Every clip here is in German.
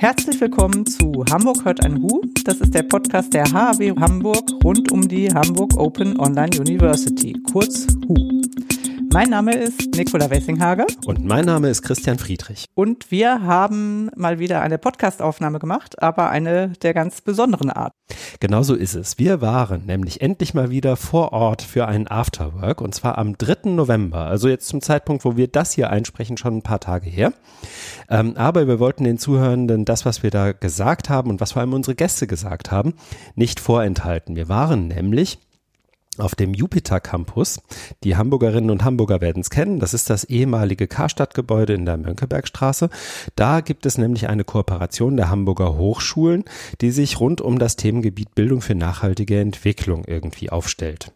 Herzlich willkommen zu Hamburg hört ein Hu. Das ist der Podcast der HAW Hamburg rund um die Hamburg Open Online University, kurz HU. Mein Name ist Nicola Wessinghager. Und mein Name ist Christian Friedrich. Und wir haben mal wieder eine Podcastaufnahme gemacht, aber eine der ganz besonderen Art. Genau so ist es. Wir waren nämlich endlich mal wieder vor Ort für einen Afterwork und zwar am 3. November. Also jetzt zum Zeitpunkt, wo wir das hier einsprechen, schon ein paar Tage her. Ähm, aber wir wollten den Zuhörenden das, was wir da gesagt haben und was vor allem unsere Gäste gesagt haben, nicht vorenthalten. Wir waren nämlich auf dem Jupiter Campus. Die Hamburgerinnen und Hamburger werden es kennen. Das ist das ehemalige Karstadtgebäude in der Mönckebergstraße. Da gibt es nämlich eine Kooperation der Hamburger Hochschulen, die sich rund um das Themengebiet Bildung für nachhaltige Entwicklung irgendwie aufstellt.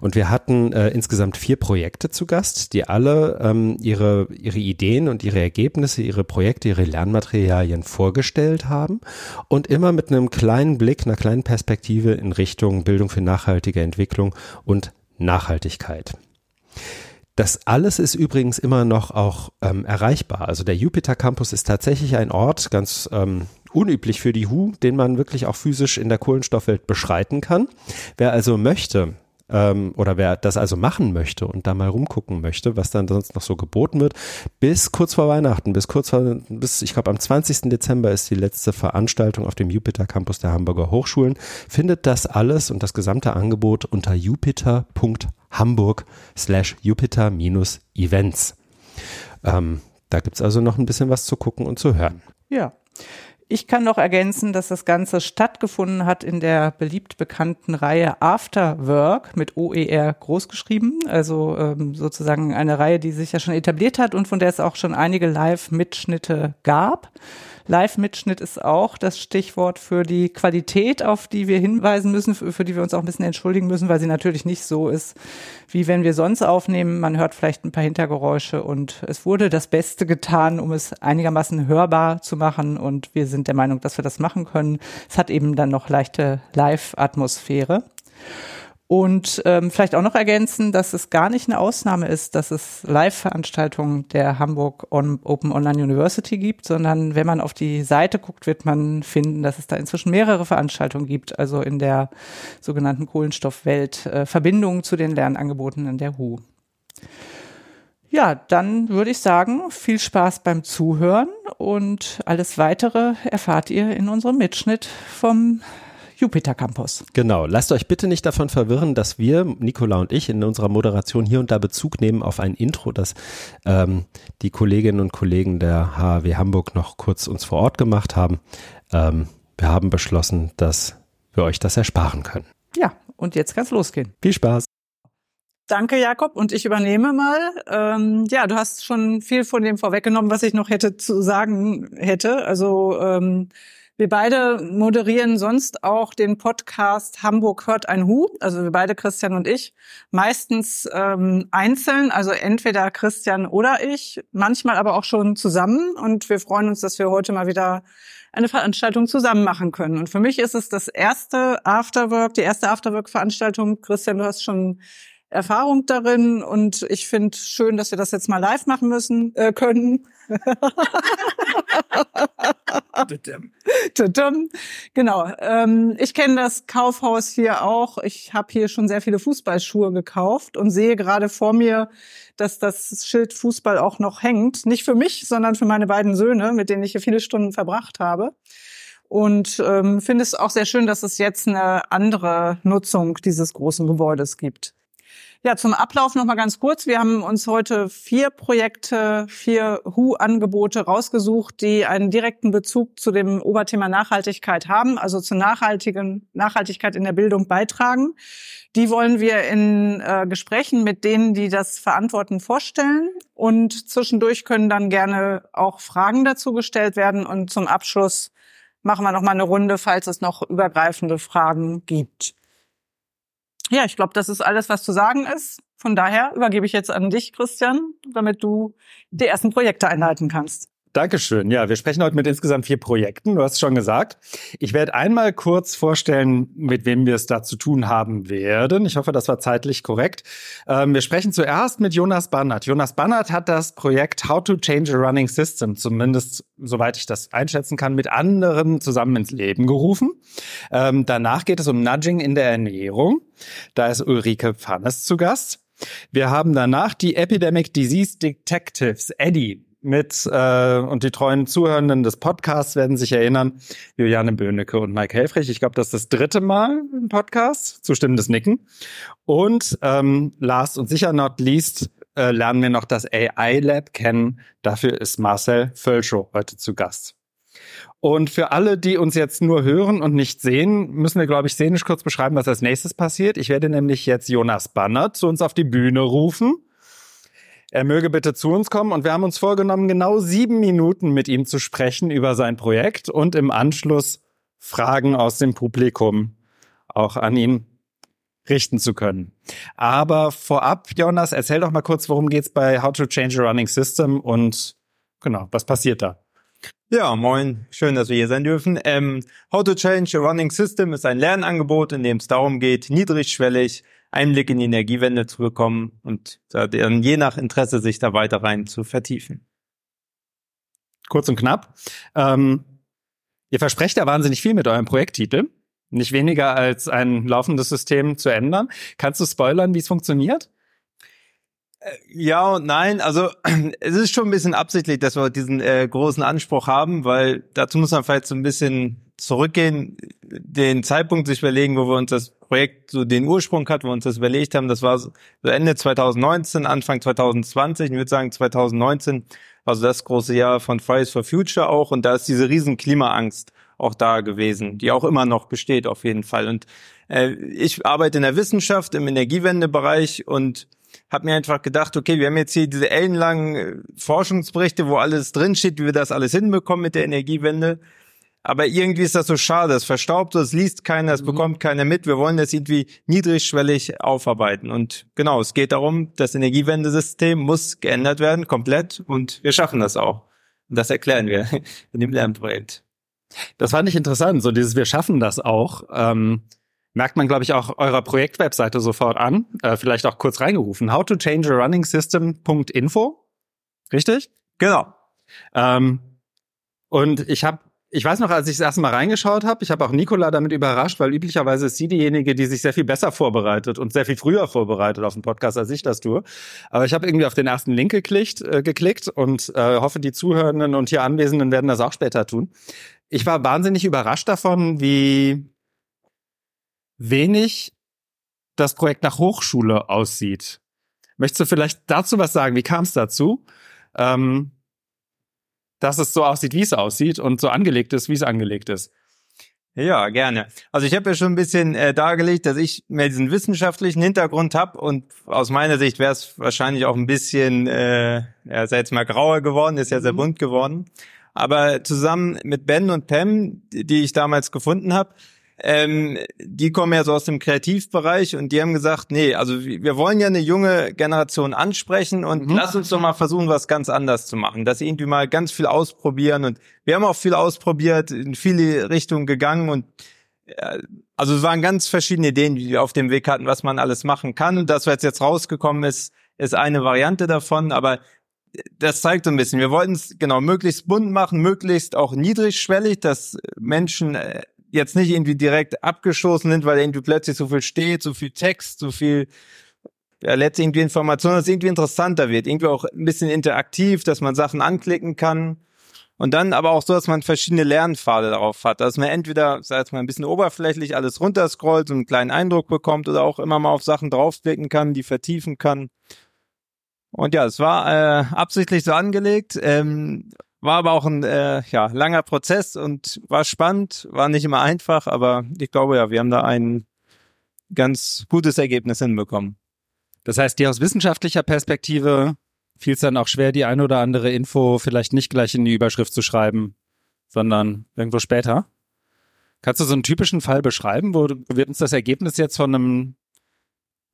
Und wir hatten äh, insgesamt vier Projekte zu Gast, die alle ähm, ihre, ihre Ideen und ihre Ergebnisse, ihre Projekte, ihre Lernmaterialien vorgestellt haben und immer mit einem kleinen Blick, einer kleinen Perspektive in Richtung Bildung für nachhaltige Entwicklung und Nachhaltigkeit. Das alles ist übrigens immer noch auch ähm, erreichbar. Also der Jupiter Campus ist tatsächlich ein Ort, ganz ähm, unüblich für die HU, den man wirklich auch physisch in der Kohlenstoffwelt beschreiten kann. Wer also möchte, ähm, oder wer das also machen möchte und da mal rumgucken möchte, was dann sonst noch so geboten wird, bis kurz vor Weihnachten, bis kurz vor, bis ich glaube am 20. Dezember ist die letzte Veranstaltung auf dem Jupiter Campus der Hamburger Hochschulen, findet das alles und das gesamte Angebot unter jupiter.hamburg slash jupiter minus Events. Ähm, da gibt's also noch ein bisschen was zu gucken und zu hören. Ja. Ich kann noch ergänzen, dass das Ganze stattgefunden hat in der beliebt bekannten Reihe After Work mit OER großgeschrieben. Also ähm, sozusagen eine Reihe, die sich ja schon etabliert hat und von der es auch schon einige Live-Mitschnitte gab. Live-Mitschnitt ist auch das Stichwort für die Qualität, auf die wir hinweisen müssen, für, die wir uns auch ein bisschen entschuldigen müssen, weil sie natürlich nicht so ist, wie wenn wir sonst aufnehmen. Man hört vielleicht ein paar Hintergeräusche und es wurde das Beste getan, um es einigermaßen hörbar zu machen und wir sind der Meinung, dass wir das machen können. Es hat eben dann noch leichte Live-Atmosphäre. Und ähm, vielleicht auch noch ergänzen, dass es gar nicht eine Ausnahme ist, dass es Live-Veranstaltungen der Hamburg On Open Online University gibt, sondern wenn man auf die Seite guckt, wird man finden, dass es da inzwischen mehrere Veranstaltungen gibt, also in der sogenannten Kohlenstoffwelt, äh, Verbindungen zu den Lernangeboten in der HU. Ja, dann würde ich sagen, viel Spaß beim Zuhören und alles weitere erfahrt ihr in unserem Mitschnitt vom Jupiter Campus. Genau. Lasst euch bitte nicht davon verwirren, dass wir, Nicola und ich, in unserer Moderation hier und da Bezug nehmen auf ein Intro, das ähm, die Kolleginnen und Kollegen der HW Hamburg noch kurz uns vor Ort gemacht haben. Ähm, wir haben beschlossen, dass wir euch das ersparen können. Ja, und jetzt kann's losgehen. Viel Spaß. Danke, Jakob. Und ich übernehme mal. Ähm, ja, du hast schon viel von dem vorweggenommen, was ich noch hätte zu sagen hätte. Also ähm, wir beide moderieren sonst auch den Podcast Hamburg hört ein Hu, also wir beide, Christian und ich, meistens ähm, einzeln, also entweder Christian oder ich, manchmal aber auch schon zusammen. Und wir freuen uns, dass wir heute mal wieder eine Veranstaltung zusammen machen können. Und für mich ist es das erste Afterwork, die erste Afterwork-Veranstaltung. Christian, du hast schon Erfahrung darin und ich finde schön, dass wir das jetzt mal live machen müssen äh, können. genau. Ähm, ich kenne das Kaufhaus hier auch. Ich habe hier schon sehr viele Fußballschuhe gekauft und sehe gerade vor mir, dass das Schild Fußball auch noch hängt. Nicht für mich, sondern für meine beiden Söhne, mit denen ich hier viele Stunden verbracht habe. Und ähm, finde es auch sehr schön, dass es jetzt eine andere Nutzung dieses großen Gebäudes gibt. Ja, zum Ablauf noch mal ganz kurz. Wir haben uns heute vier Projekte, vier HU-Angebote rausgesucht, die einen direkten Bezug zu dem Oberthema Nachhaltigkeit haben, also zur nachhaltigen Nachhaltigkeit in der Bildung beitragen. Die wollen wir in äh, Gesprächen mit denen, die das verantworten, vorstellen. Und zwischendurch können dann gerne auch Fragen dazu gestellt werden. Und zum Abschluss machen wir noch mal eine Runde, falls es noch übergreifende Fragen gibt. Ja, ich glaube, das ist alles, was zu sagen ist. Von daher übergebe ich jetzt an dich, Christian, damit du die ersten Projekte einleiten kannst. Dankeschön. Ja, wir sprechen heute mit insgesamt vier Projekten. Du hast es schon gesagt. Ich werde einmal kurz vorstellen, mit wem wir es da zu tun haben werden. Ich hoffe, das war zeitlich korrekt. Ähm, wir sprechen zuerst mit Jonas Bannert. Jonas Bannert hat das Projekt How to Change a Running System, zumindest soweit ich das einschätzen kann, mit anderen zusammen ins Leben gerufen. Ähm, danach geht es um Nudging in der Ernährung. Da ist Ulrike Pfannes zu Gast. Wir haben danach die Epidemic Disease Detectives, Eddie, mit äh, und die treuen Zuhörenden des Podcasts werden sich erinnern, Juliane Böhnecke und Mike Helfrich. Ich glaube, das ist das dritte Mal im Podcast, zustimmendes Nicken. Und ähm, last und sicher not least äh, lernen wir noch das AI Lab kennen. Dafür ist Marcel Völschow heute zu Gast. Und für alle, die uns jetzt nur hören und nicht sehen, müssen wir, glaube ich, szenisch kurz beschreiben, was als nächstes passiert. Ich werde nämlich jetzt Jonas Banner zu uns auf die Bühne rufen er möge bitte zu uns kommen. Und wir haben uns vorgenommen, genau sieben Minuten mit ihm zu sprechen über sein Projekt und im Anschluss Fragen aus dem Publikum auch an ihn richten zu können. Aber vorab, Jonas, erzähl doch mal kurz, worum geht's bei How to Change a Running System und genau, was passiert da? Ja, moin. Schön, dass wir hier sein dürfen. Ähm, How to Change a Running System ist ein Lernangebot, in dem es darum geht, niedrigschwellig Einblick in die Energiewende zu bekommen und dann je nach Interesse sich da weiter rein zu vertiefen. Kurz und knapp. Ähm, ihr versprecht ja wahnsinnig viel mit eurem Projekttitel. Nicht weniger als ein laufendes System zu ändern. Kannst du spoilern, wie es funktioniert? Äh, ja und nein. Also es ist schon ein bisschen absichtlich, dass wir diesen äh, großen Anspruch haben, weil dazu muss man vielleicht so ein bisschen zurückgehen, den Zeitpunkt sich überlegen, wo wir uns das Projekt so den Ursprung hat, wo wir uns das überlegt haben. Das war so Ende 2019, Anfang 2020. Ich würde sagen 2019 war so das große Jahr von Fridays for Future auch. Und da ist diese riesen Klimaangst auch da gewesen, die auch immer noch besteht auf jeden Fall. Und äh, ich arbeite in der Wissenschaft im Energiewendebereich und habe mir einfach gedacht, okay, wir haben jetzt hier diese ellenlangen äh, Forschungsberichte, wo alles drinsteht, wie wir das alles hinbekommen mit der Energiewende. Aber irgendwie ist das so schade, es verstaubt, es liest keiner, es mhm. bekommt keiner mit. Wir wollen das irgendwie niedrigschwellig aufarbeiten. Und genau, es geht darum, das Energiewendesystem muss geändert werden, komplett. Und wir schaffen das auch. Und das erklären wir in dem Lernprojekt. Das fand ich interessant, so dieses Wir schaffen das auch. Ähm, merkt man, glaube ich, auch eurer Projektwebseite sofort an. Äh, vielleicht auch kurz reingerufen. How to change a running system.info. Richtig? Genau. Ähm, und ich habe ich weiß noch, als ich das erste Mal reingeschaut habe, ich habe auch Nicola damit überrascht, weil üblicherweise ist sie diejenige, die sich sehr viel besser vorbereitet und sehr viel früher vorbereitet auf den Podcast, als ich das tue. Aber ich habe irgendwie auf den ersten Link geklickt, äh, geklickt und äh, hoffe, die Zuhörenden und hier Anwesenden werden das auch später tun. Ich war wahnsinnig überrascht davon, wie wenig das Projekt nach Hochschule aussieht. Möchtest du vielleicht dazu was sagen? Wie kam es dazu? Ähm, dass es so aussieht, wie es aussieht und so angelegt ist, wie es angelegt ist. Ja, gerne. Also ich habe ja schon ein bisschen äh, dargelegt, dass ich mehr diesen wissenschaftlichen Hintergrund habe und aus meiner Sicht wäre es wahrscheinlich auch ein bisschen, äh, ja, sei jetzt mal grauer geworden, ist ja sehr mhm. bunt geworden. Aber zusammen mit Ben und Pam, die ich damals gefunden habe, ähm, die kommen ja so aus dem Kreativbereich und die haben gesagt, nee, also wir wollen ja eine junge Generation ansprechen und mhm. lass uns doch mal versuchen, was ganz anders zu machen. Dass sie irgendwie mal ganz viel ausprobieren und wir haben auch viel ausprobiert, in viele Richtungen gegangen und äh, also es waren ganz verschiedene Ideen, die wir auf dem Weg hatten, was man alles machen kann. Und das, was jetzt rausgekommen ist, ist eine Variante davon, aber das zeigt so ein bisschen. Wir wollten es genau möglichst bunt machen, möglichst auch niedrigschwellig, dass Menschen äh, jetzt nicht irgendwie direkt abgestoßen sind, weil irgendwie plötzlich so viel steht, so viel Text, so viel ja, letztlich irgendwie Information, dass es irgendwie interessanter wird, irgendwie auch ein bisschen interaktiv, dass man Sachen anklicken kann. Und dann aber auch so, dass man verschiedene Lernpfade darauf hat, dass man entweder, sag ich mal, ein bisschen oberflächlich alles runterscrollt, so einen kleinen Eindruck bekommt oder auch immer mal auf Sachen draufklicken kann, die vertiefen kann. Und ja, es war äh, absichtlich so angelegt. Ähm, war aber auch ein äh, ja, langer Prozess und war spannend, war nicht immer einfach, aber ich glaube ja, wir haben da ein ganz gutes Ergebnis hinbekommen. Das heißt, dir aus wissenschaftlicher Perspektive fiel es dann auch schwer, die ein oder andere Info vielleicht nicht gleich in die Überschrift zu schreiben, sondern irgendwo später. Kannst du so einen typischen Fall beschreiben, wo wir uns das Ergebnis jetzt von einem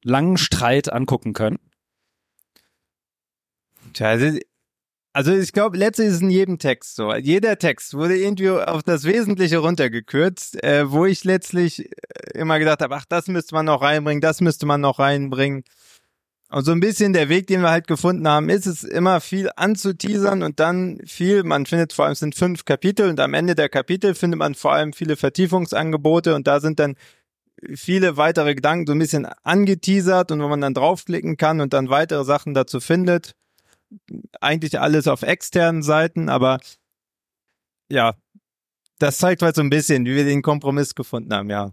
langen Streit angucken können? Tja, also Also ich glaube, letztlich ist in jedem Text so. Jeder Text wurde irgendwie auf das Wesentliche runtergekürzt, äh, wo ich letztlich äh, immer gedacht habe, ach, das müsste man noch reinbringen, das müsste man noch reinbringen. Und so ein bisschen der Weg, den wir halt gefunden haben, ist es immer viel anzuteasern und dann viel, man findet vor allem, es sind fünf Kapitel und am Ende der Kapitel findet man vor allem viele Vertiefungsangebote und da sind dann viele weitere Gedanken so ein bisschen angeteasert und wo man dann draufklicken kann und dann weitere Sachen dazu findet. Eigentlich alles auf externen Seiten, aber ja, das zeigt halt so ein bisschen, wie wir den Kompromiss gefunden haben, ja.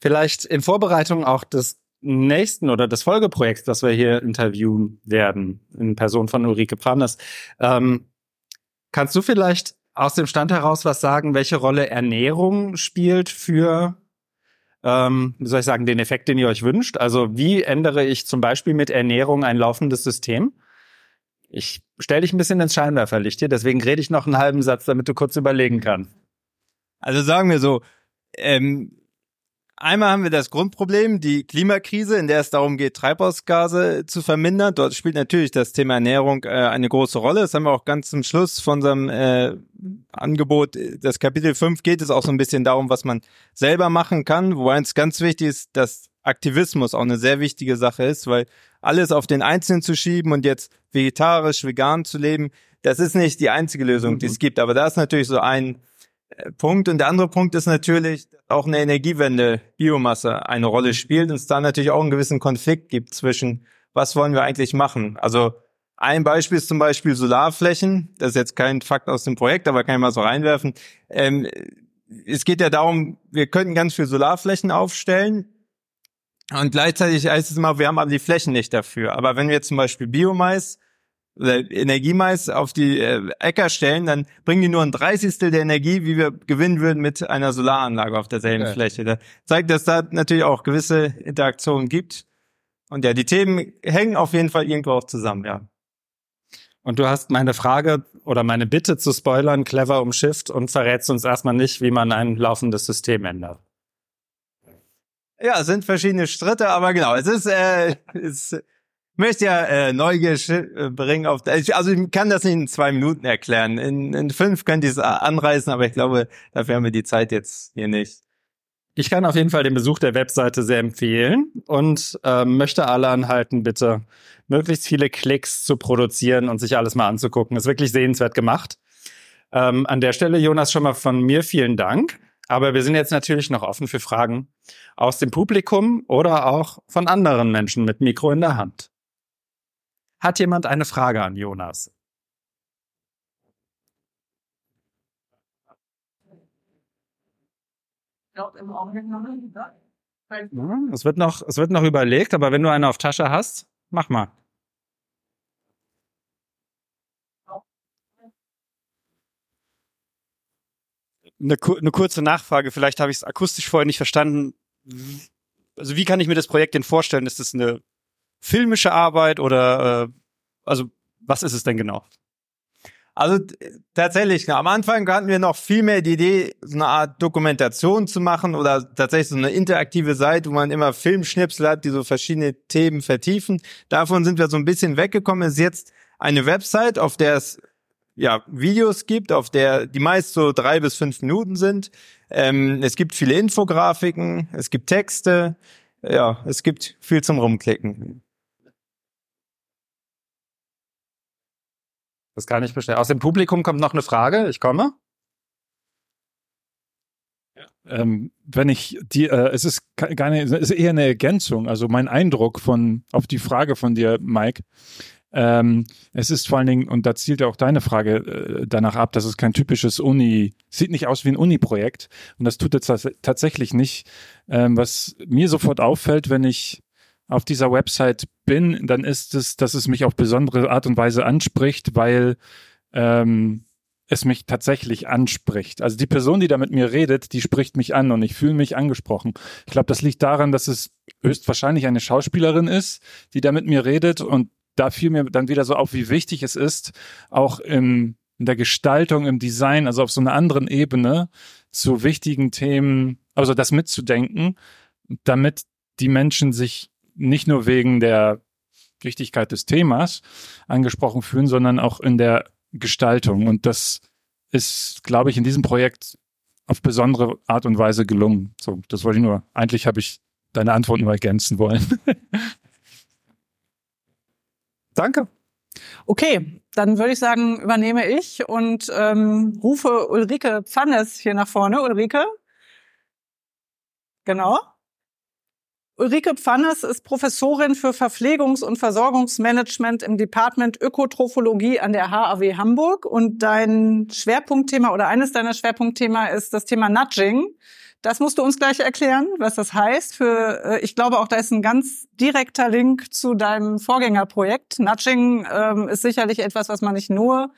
Vielleicht in Vorbereitung auch des nächsten oder des Folgeprojekts, das wir hier interviewen werden, in Person von Ulrike Pramners. Ähm, kannst du vielleicht aus dem Stand heraus was sagen, welche Rolle Ernährung spielt für, ähm, wie soll ich sagen, den Effekt, den ihr euch wünscht? Also wie ändere ich zum Beispiel mit Ernährung ein laufendes System? Ich stelle dich ein bisschen ins Scheinwerferlicht hier, deswegen rede ich noch einen halben Satz, damit du kurz überlegen kannst. Also sagen wir so, ähm, Einmal haben wir das Grundproblem, die Klimakrise, in der es darum geht, Treibhausgase zu vermindern. Dort spielt natürlich das Thema Ernährung äh, eine große Rolle. Das haben wir auch ganz zum Schluss von unserem äh, Angebot. Das Kapitel 5 geht es auch so ein bisschen darum, was man selber machen kann. Wobei es ganz wichtig ist, dass Aktivismus auch eine sehr wichtige Sache ist, weil alles auf den Einzelnen zu schieben und jetzt vegetarisch, vegan zu leben, das ist nicht die einzige Lösung, die es mhm. gibt. Aber da ist natürlich so ein äh, Punkt. Und der andere Punkt ist natürlich, dass auch eine Energiewende Biomasse eine Rolle spielt und es da natürlich auch einen gewissen Konflikt gibt zwischen, was wollen wir eigentlich machen? Also ein Beispiel ist zum Beispiel Solarflächen. Das ist jetzt kein Fakt aus dem Projekt, aber kann ich mal so reinwerfen. Ähm, es geht ja darum, wir könnten ganz viel Solarflächen aufstellen. Und gleichzeitig heißt es immer, wir haben aber die Flächen nicht dafür. Aber wenn wir zum Beispiel Biomais Energiemais auf die äh, Äcker stellen, dann bringen die nur ein Dreißigstel der Energie, wie wir gewinnen würden mit einer Solaranlage auf derselben okay. Fläche. Da zeigt, dass da natürlich auch gewisse Interaktionen gibt. Und ja, die Themen hängen auf jeden Fall irgendwo auch zusammen, ja. Und du hast meine Frage oder meine Bitte zu spoilern clever umschifft und verrätst uns erstmal nicht, wie man ein laufendes System ändert. Ja, es sind verschiedene Schritte, aber genau, es ist, äh, es möchte ja äh, Neugier äh, bringen auf also ich kann das nicht in zwei Minuten erklären. In, in fünf könnte ich es anreißen, aber ich glaube, dafür haben wir die Zeit jetzt hier nicht. Ich kann auf jeden Fall den Besuch der Webseite sehr empfehlen und äh, möchte alle anhalten, bitte möglichst viele Klicks zu produzieren und sich alles mal anzugucken. Ist wirklich sehenswert gemacht. Ähm, an der Stelle, Jonas, schon mal von mir vielen Dank. Aber wir sind jetzt natürlich noch offen für Fragen aus dem Publikum oder auch von anderen Menschen mit Mikro in der Hand. Hat jemand eine Frage an Jonas? Es wird noch, es wird noch überlegt, aber wenn du eine auf Tasche hast, mach mal. Eine, eine kurze Nachfrage, vielleicht habe ich es akustisch vorher nicht verstanden. Also wie kann ich mir das Projekt denn vorstellen? Ist das eine filmische Arbeit oder äh, also was ist es denn genau? Also tatsächlich, am Anfang hatten wir noch viel mehr die Idee, so eine Art Dokumentation zu machen oder tatsächlich so eine interaktive Seite, wo man immer Filmschnipsel hat, die so verschiedene Themen vertiefen. Davon sind wir so ein bisschen weggekommen. Es ist jetzt eine Website, auf der es ja Videos gibt, auf der die meist so drei bis fünf Minuten sind. Ähm, es gibt viele Infografiken, es gibt Texte, ja, es gibt viel zum Rumklicken. Das kann ich bestellen. Aus dem Publikum kommt noch eine Frage. Ich komme. Ähm, wenn ich die, äh, es ist keine, es ist eher eine Ergänzung. Also mein Eindruck von auf die Frage von dir, Mike. Ähm, es ist vor allen Dingen, und da zielt ja auch deine Frage äh, danach ab, dass es kein typisches Uni, sieht nicht aus wie ein Uni-Projekt. Und das tut es tatsächlich nicht. Ähm, was mir sofort auffällt, wenn ich auf dieser Website bin, dann ist es, dass es mich auf besondere Art und Weise anspricht, weil ähm, es mich tatsächlich anspricht. Also die Person, die da mit mir redet, die spricht mich an und ich fühle mich angesprochen. Ich glaube, das liegt daran, dass es höchstwahrscheinlich eine Schauspielerin ist, die da mit mir redet und da fiel mir dann wieder so auf, wie wichtig es ist, auch im, in der Gestaltung, im Design, also auf so einer anderen Ebene zu wichtigen Themen, also das mitzudenken, damit die Menschen sich nicht nur wegen der Richtigkeit des Themas angesprochen fühlen, sondern auch in der Gestaltung. Und das ist, glaube ich, in diesem Projekt auf besondere Art und Weise gelungen. So, das wollte ich nur. Eigentlich habe ich deine Antwort nur ergänzen wollen. Danke. Okay, dann würde ich sagen, übernehme ich und ähm, rufe Ulrike Pfannes hier nach vorne. Ulrike? Genau. Ulrike Pfannes ist Professorin für Verpflegungs- und Versorgungsmanagement im Department Ökotrophologie an der HAW Hamburg und dein Schwerpunktthema oder eines deiner Schwerpunktthema ist das Thema Nudging. Das musst du uns gleich erklären, was das heißt. Für, äh, ich glaube auch, da ist ein ganz direkter Link zu deinem Vorgängerprojekt. Nudging ähm, ist sicherlich etwas, was man nicht nur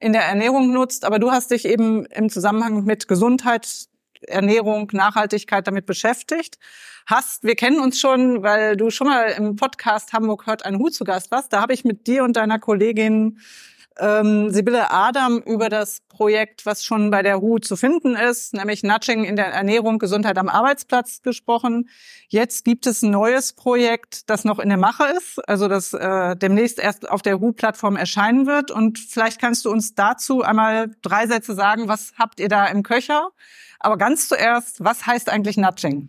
in der Ernährung nutzt, aber du hast dich eben im Zusammenhang mit Gesundheit, Ernährung, Nachhaltigkeit damit beschäftigt hast. Wir kennen uns schon, weil du schon mal im Podcast Hamburg hört ein Hut zu Gast warst. Da habe ich mit dir und deiner Kollegin ähm, Sibylle Adam über das Projekt, was schon bei der HU zu finden ist, nämlich Nudging in der Ernährung, Gesundheit am Arbeitsplatz gesprochen. Jetzt gibt es ein neues Projekt, das noch in der Mache ist, also das äh, demnächst erst auf der HU-Plattform erscheinen wird. Und vielleicht kannst du uns dazu einmal drei Sätze sagen, was habt ihr da im Köcher? Aber ganz zuerst, was heißt eigentlich Nudging?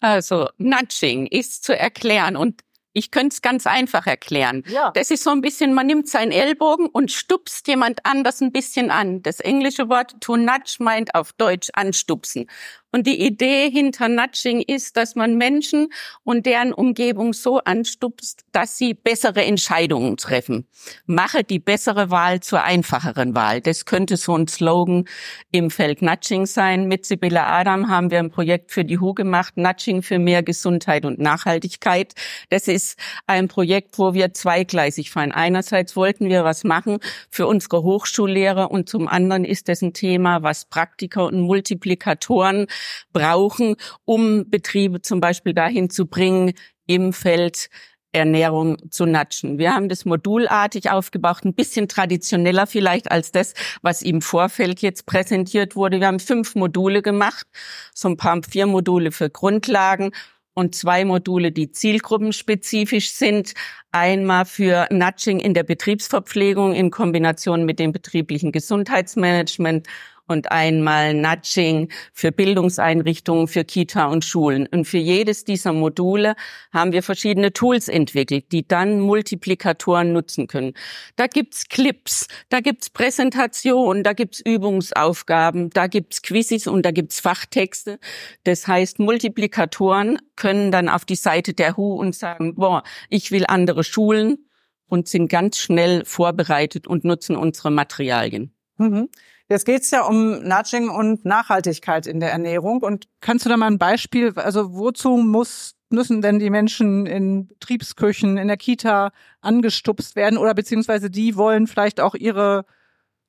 Also Nudging ist zu erklären und ich könnte es ganz einfach erklären. Ja. Das ist so ein bisschen, man nimmt seinen Ellbogen und stupst jemand anders ein bisschen an. Das englische Wort to nudge meint auf Deutsch anstupsen. Und die Idee hinter Nudging ist, dass man Menschen und deren Umgebung so anstupst, dass sie bessere Entscheidungen treffen. Mache die bessere Wahl zur einfacheren Wahl. Das könnte so ein Slogan im Feld Nudging sein. Mit Sibylle Adam haben wir ein Projekt für die HU gemacht, Nudging für mehr Gesundheit und Nachhaltigkeit. Das ist ein Projekt, wo wir zweigleisig fahren. Einerseits wollten wir was machen für unsere Hochschullehrer und zum anderen ist das ein Thema, was Praktiker und Multiplikatoren brauchen, um Betriebe zum Beispiel dahin zu bringen, im Feld Ernährung zu natschen. Wir haben das modulartig aufgebaut, ein bisschen traditioneller vielleicht als das, was im Vorfeld jetzt präsentiert wurde. Wir haben fünf Module gemacht, so ein paar vier Module für Grundlagen und zwei Module, die zielgruppenspezifisch sind. Einmal für Nudging in der Betriebsverpflegung in Kombination mit dem betrieblichen Gesundheitsmanagement und einmal Nudging für Bildungseinrichtungen, für Kita und Schulen. Und für jedes dieser Module haben wir verschiedene Tools entwickelt, die dann Multiplikatoren nutzen können. Da gibt's Clips, da gibt's Präsentationen, da gibt's Übungsaufgaben, da gibt's Quizzes und da gibt's Fachtexte. Das heißt, Multiplikatoren können dann auf die Seite der HU und sagen, boah, ich will andere Schulen und sind ganz schnell vorbereitet und nutzen unsere Materialien. Mhm. Jetzt geht's ja um Nudging und Nachhaltigkeit in der Ernährung. Und kannst du da mal ein Beispiel, also wozu muss, müssen denn die Menschen in Betriebsküchen, in der Kita angestupst werden oder beziehungsweise die wollen vielleicht auch ihre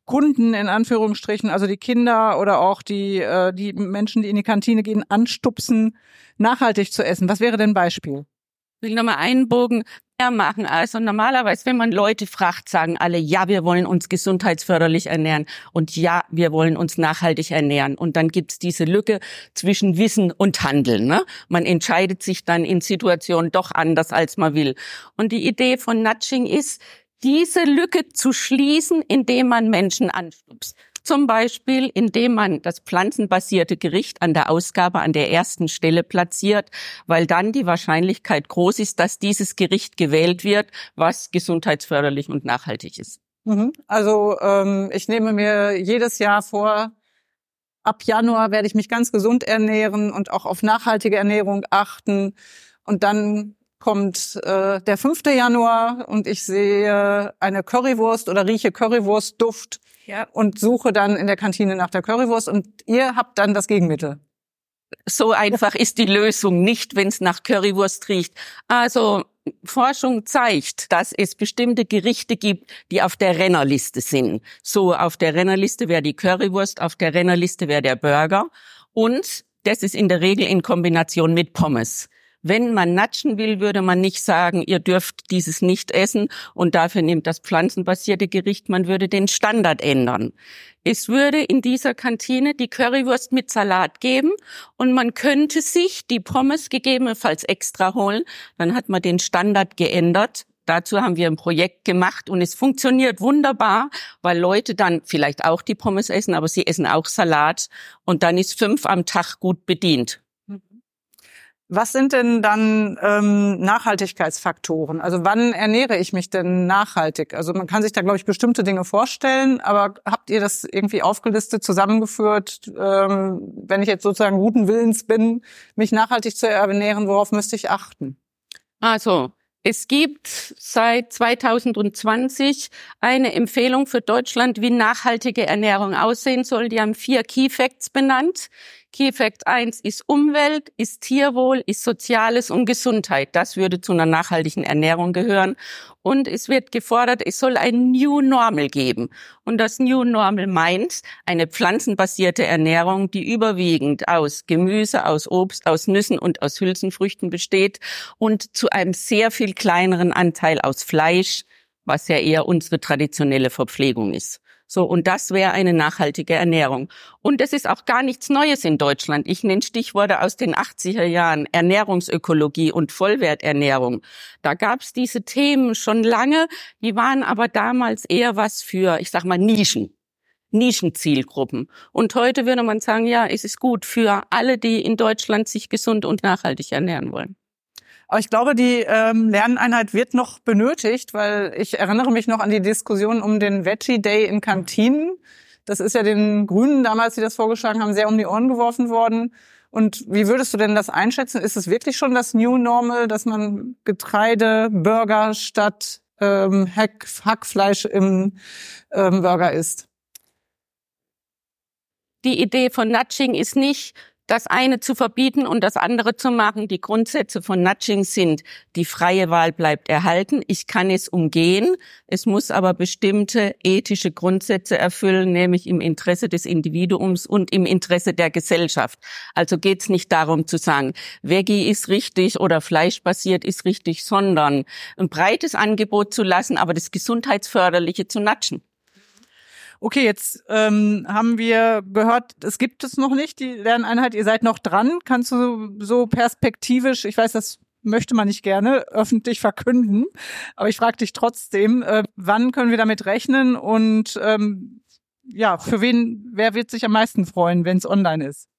Kunden in Anführungsstrichen, also die Kinder oder auch die, äh, die Menschen, die in die Kantine gehen, anstupsen, nachhaltig zu essen. Was wäre denn Beispiel? Will nochmal einen Bogen machen. Also normalerweise, wenn man Leute fragt, sagen alle, ja, wir wollen uns gesundheitsförderlich ernähren und ja, wir wollen uns nachhaltig ernähren. Und dann gibt's diese Lücke zwischen Wissen und Handeln. Ne? Man entscheidet sich dann in Situationen doch anders, als man will. Und die Idee von Nudging ist, diese Lücke zu schließen, indem man Menschen anstupst. Zum Beispiel, indem man das pflanzenbasierte Gericht an der Ausgabe an der ersten Stelle platziert, weil dann die Wahrscheinlichkeit groß ist, dass dieses Gericht gewählt wird, was gesundheitsförderlich und nachhaltig ist. Mhm. Also ähm, ich nehme mir jedes Jahr vor, ab Januar werde ich mich ganz gesund ernähren und auch auf nachhaltige Ernährung achten. Und dann kommt äh, der 5. Januar und ich sehe eine Currywurst oder rieche Currywurstduft ja. und suche dann in der Kantine nach der Currywurst und ihr habt dann das Gegenmittel. So einfach ist die Lösung nicht, wenn es nach Currywurst riecht. Also Forschung zeigt, dass es bestimmte Gerichte gibt, die auf der Rennerliste sind. So auf der Rennerliste wäre die Currywurst, auf der Rennerliste wäre der Burger und das ist in der Regel in Kombination mit Pommes. Wenn man natschen will, würde man nicht sagen, ihr dürft dieses nicht essen und dafür nimmt das pflanzenbasierte Gericht, man würde den Standard ändern. Es würde in dieser Kantine die Currywurst mit Salat geben und man könnte sich die Pommes gegebenenfalls extra holen, dann hat man den Standard geändert, dazu haben wir ein Projekt gemacht und es funktioniert wunderbar, weil Leute dann vielleicht auch die Pommes essen, aber sie essen auch Salat und dann ist fünf am Tag gut bedient. Was sind denn dann ähm, Nachhaltigkeitsfaktoren? Also wann ernähre ich mich denn nachhaltig? Also man kann sich da, glaube ich, bestimmte Dinge vorstellen, aber habt ihr das irgendwie aufgelistet, zusammengeführt? Ähm, wenn ich jetzt sozusagen guten Willens bin, mich nachhaltig zu ernähren, worauf müsste ich achten? Also, es gibt seit 2020 eine Empfehlung für Deutschland, wie nachhaltige Ernährung aussehen soll. Die haben vier Key Facts benannt. Key Fact 1 ist Umwelt, ist Tierwohl, ist Soziales und Gesundheit. Das würde zu einer nachhaltigen Ernährung gehören. Und es wird gefordert, es soll ein New Normal geben. Und das New Normal meint eine pflanzenbasierte Ernährung, die überwiegend aus Gemüse, aus Obst, aus Nüssen und aus Hülsenfrüchten besteht und zu einem sehr viel kleineren Anteil aus Fleisch, was ja eher unsere traditionelle Verpflegung ist. So, und das wäre eine nachhaltige Ernährung. Und es ist auch gar nichts Neues in Deutschland. Ich nenne Stichworte aus den 80er Jahren, Ernährungsökologie und Vollwerternährung. Da gab es diese Themen schon lange, die waren aber damals eher was für, ich sag mal, Nischen. Nischenzielgruppen. Und heute würde man sagen, ja, es ist gut für alle, die in Deutschland sich gesund und nachhaltig ernähren wollen. Aber ich glaube, die ähm, Lerneinheit wird noch benötigt, weil ich erinnere mich noch an die Diskussion um den Veggie Day in Kantinen. Das ist ja den Grünen damals, die das vorgeschlagen haben, sehr um die Ohren geworfen worden. Und wie würdest du denn das einschätzen? Ist es wirklich schon das New Normal, dass man Getreide, Burger statt ähm, Hack, Hackfleisch im ähm, Burger isst? Die Idee von Nudging ist nicht, das eine zu verbieten und das andere zu machen. Die Grundsätze von Nudging sind, die freie Wahl bleibt erhalten. Ich kann es umgehen. Es muss aber bestimmte ethische Grundsätze erfüllen, nämlich im Interesse des Individuums und im Interesse der Gesellschaft. Also geht es nicht darum zu sagen, Veggie ist richtig oder fleischbasiert ist richtig, sondern ein breites Angebot zu lassen, aber das Gesundheitsförderliche zu natschen. Okay, jetzt ähm, haben wir gehört, es gibt es noch nicht, die Lerneinheit. Ihr seid noch dran. Kannst du so perspektivisch, ich weiß, das möchte man nicht gerne öffentlich verkünden, aber ich frage dich trotzdem, äh, wann können wir damit rechnen und ähm, ja, für wen, wer wird sich am meisten freuen, wenn es online ist?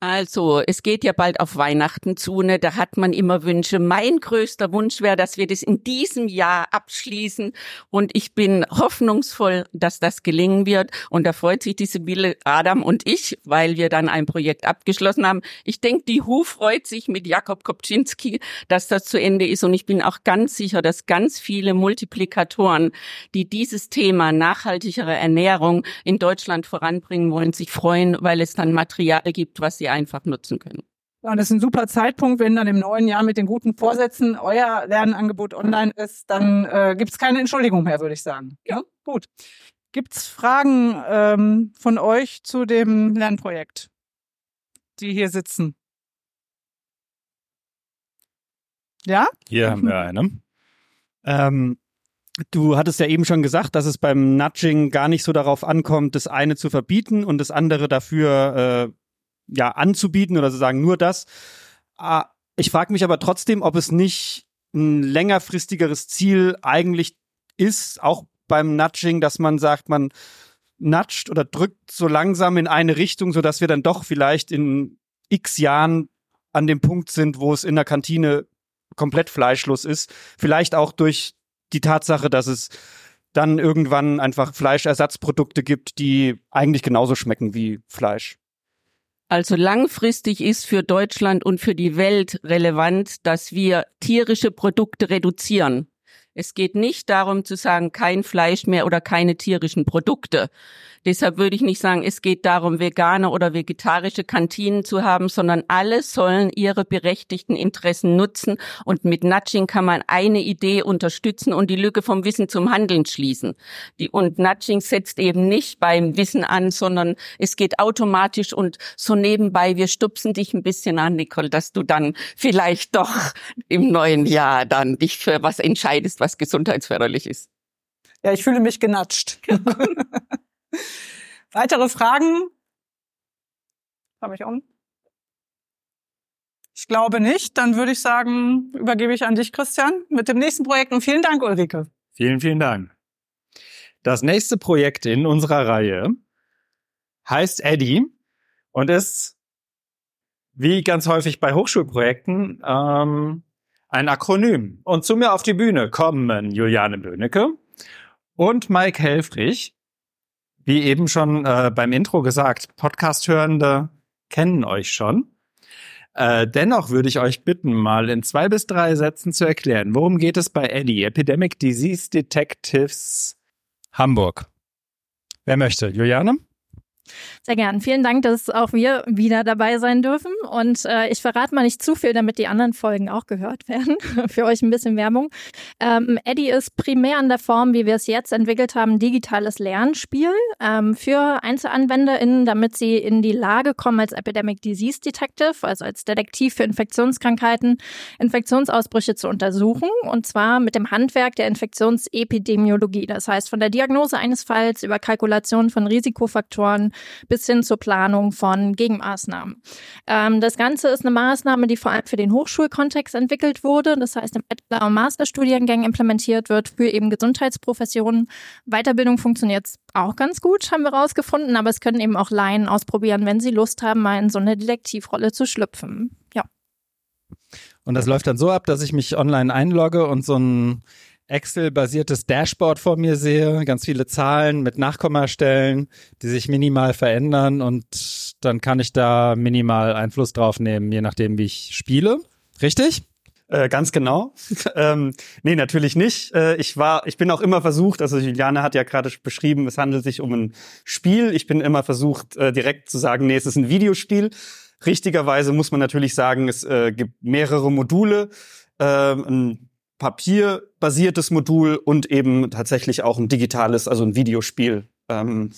Also, es geht ja bald auf Weihnachten zu, ne? Da hat man immer Wünsche. Mein größter Wunsch wäre, dass wir das in diesem Jahr abschließen. Und ich bin hoffnungsvoll, dass das gelingen wird. Und da freut sich die Sibylle Adam und ich, weil wir dann ein Projekt abgeschlossen haben. Ich denke, die HU freut sich mit Jakob Kopczynski, dass das zu Ende ist. Und ich bin auch ganz sicher, dass ganz viele Multiplikatoren, die dieses Thema nachhaltigere Ernährung in Deutschland voranbringen wollen, sich freuen, weil es dann Material gibt, was sie einfach nutzen können. Ja, und das ist ein super Zeitpunkt, wenn dann im neuen Jahr mit den guten Vorsätzen euer Lernangebot online ist, dann äh, gibt es keine Entschuldigung mehr, würde ich sagen. Ja, gut. Gibt es Fragen ähm, von euch zu dem Lernprojekt, die hier sitzen? Ja? Hier haben wir eine. Ähm, du hattest ja eben schon gesagt, dass es beim Nudging gar nicht so darauf ankommt, das eine zu verbieten und das andere dafür äh, ja anzubieten oder zu sagen nur das. Ah, ich frage mich aber trotzdem, ob es nicht ein längerfristigeres Ziel eigentlich ist, auch beim Nudging, dass man sagt, man nudgt oder drückt so langsam in eine Richtung, so dass wir dann doch vielleicht in x Jahren an dem Punkt sind, wo es in der Kantine komplett fleischlos ist. Vielleicht auch durch die Tatsache, dass es dann irgendwann einfach Fleischersatzprodukte gibt, die eigentlich genauso schmecken wie Fleisch. Also langfristig ist für Deutschland und für die Welt relevant, dass wir tierische Produkte reduzieren. Es geht nicht darum zu sagen, kein Fleisch mehr oder keine tierischen Produkte. Deshalb würde ich nicht sagen, es geht darum, vegane oder vegetarische Kantinen zu haben, sondern alle sollen ihre berechtigten Interessen nutzen. Und mit Nudging kann man eine Idee unterstützen und die Lücke vom Wissen zum Handeln schließen. Die, und Nudging setzt eben nicht beim Wissen an, sondern es geht automatisch und so nebenbei, wir stupsen dich ein bisschen an, Nicole, dass du dann vielleicht doch im neuen Jahr dann dich für was entscheidest, was gesundheitsförderlich ist. Ja, ich fühle mich genatscht. Weitere Fragen? Schau mich um. Ich glaube nicht. Dann würde ich sagen, übergebe ich an dich, Christian, mit dem nächsten Projekt. Und vielen Dank, Ulrike. Vielen, vielen Dank. Das nächste Projekt in unserer Reihe heißt Eddie und ist, wie ganz häufig bei Hochschulprojekten, ähm, ein Akronym. Und zu mir auf die Bühne kommen Juliane Böhnecke und Mike Helfrich. Wie eben schon äh, beim Intro gesagt, Podcast-Hörende kennen euch schon. Äh, dennoch würde ich euch bitten, mal in zwei bis drei Sätzen zu erklären, worum geht es bei Eddie, Epidemic Disease Detectives Hamburg. Wer möchte? Juliane? Sehr gern. Vielen Dank, dass auch wir wieder dabei sein dürfen. Und äh, ich verrate mal nicht zu viel, damit die anderen Folgen auch gehört werden. Für euch ein bisschen Werbung. Ähm, Eddie ist primär in der Form, wie wir es jetzt entwickelt haben, digitales Lernspiel ähm, für EinzelanwenderInnen, damit sie in die Lage kommen, als Epidemic Disease Detective, also als Detektiv für Infektionskrankheiten, Infektionsausbrüche zu untersuchen. Und zwar mit dem Handwerk der Infektionsepidemiologie. Das heißt, von der Diagnose eines Falls über Kalkulation von Risikofaktoren bis hin zur Planung von Gegenmaßnahmen. Ähm, das Ganze ist eine Maßnahme, die vor allem für den Hochschulkontext entwickelt wurde. Das heißt, im Bachelor- und Masterstudiengängen implementiert wird für eben Gesundheitsprofessionen. Weiterbildung funktioniert auch ganz gut, haben wir rausgefunden, aber es können eben auch Laien ausprobieren, wenn sie Lust haben, mal in so eine Detektivrolle zu schlüpfen. Ja. Und das läuft dann so ab, dass ich mich online einlogge und so ein Excel-basiertes Dashboard vor mir sehe, ganz viele Zahlen mit Nachkommastellen, die sich minimal verändern und dann kann ich da minimal Einfluss drauf nehmen, je nachdem, wie ich spiele. Richtig? Äh, ganz genau. ähm, nee, natürlich nicht. Äh, ich war, ich bin auch immer versucht, also Juliane hat ja gerade beschrieben, es handelt sich um ein Spiel. Ich bin immer versucht, äh, direkt zu sagen, nee, es ist ein Videospiel. Richtigerweise muss man natürlich sagen, es äh, gibt mehrere Module. Äh, ein papierbasiertes Modul und eben tatsächlich auch ein digitales, also ein Videospiel. Ähm,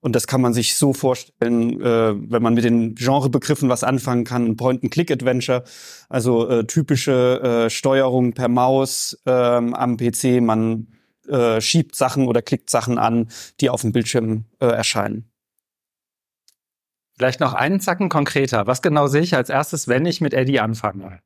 und das kann man sich so vorstellen, äh, wenn man mit den Genrebegriffen was anfangen kann, ein Point-and-Click-Adventure, also äh, typische äh, Steuerung per Maus ähm, am PC, man äh, schiebt Sachen oder klickt Sachen an, die auf dem Bildschirm äh, erscheinen. Vielleicht noch einen Zacken konkreter. Was genau sehe ich als erstes, wenn ich mit Eddie anfange?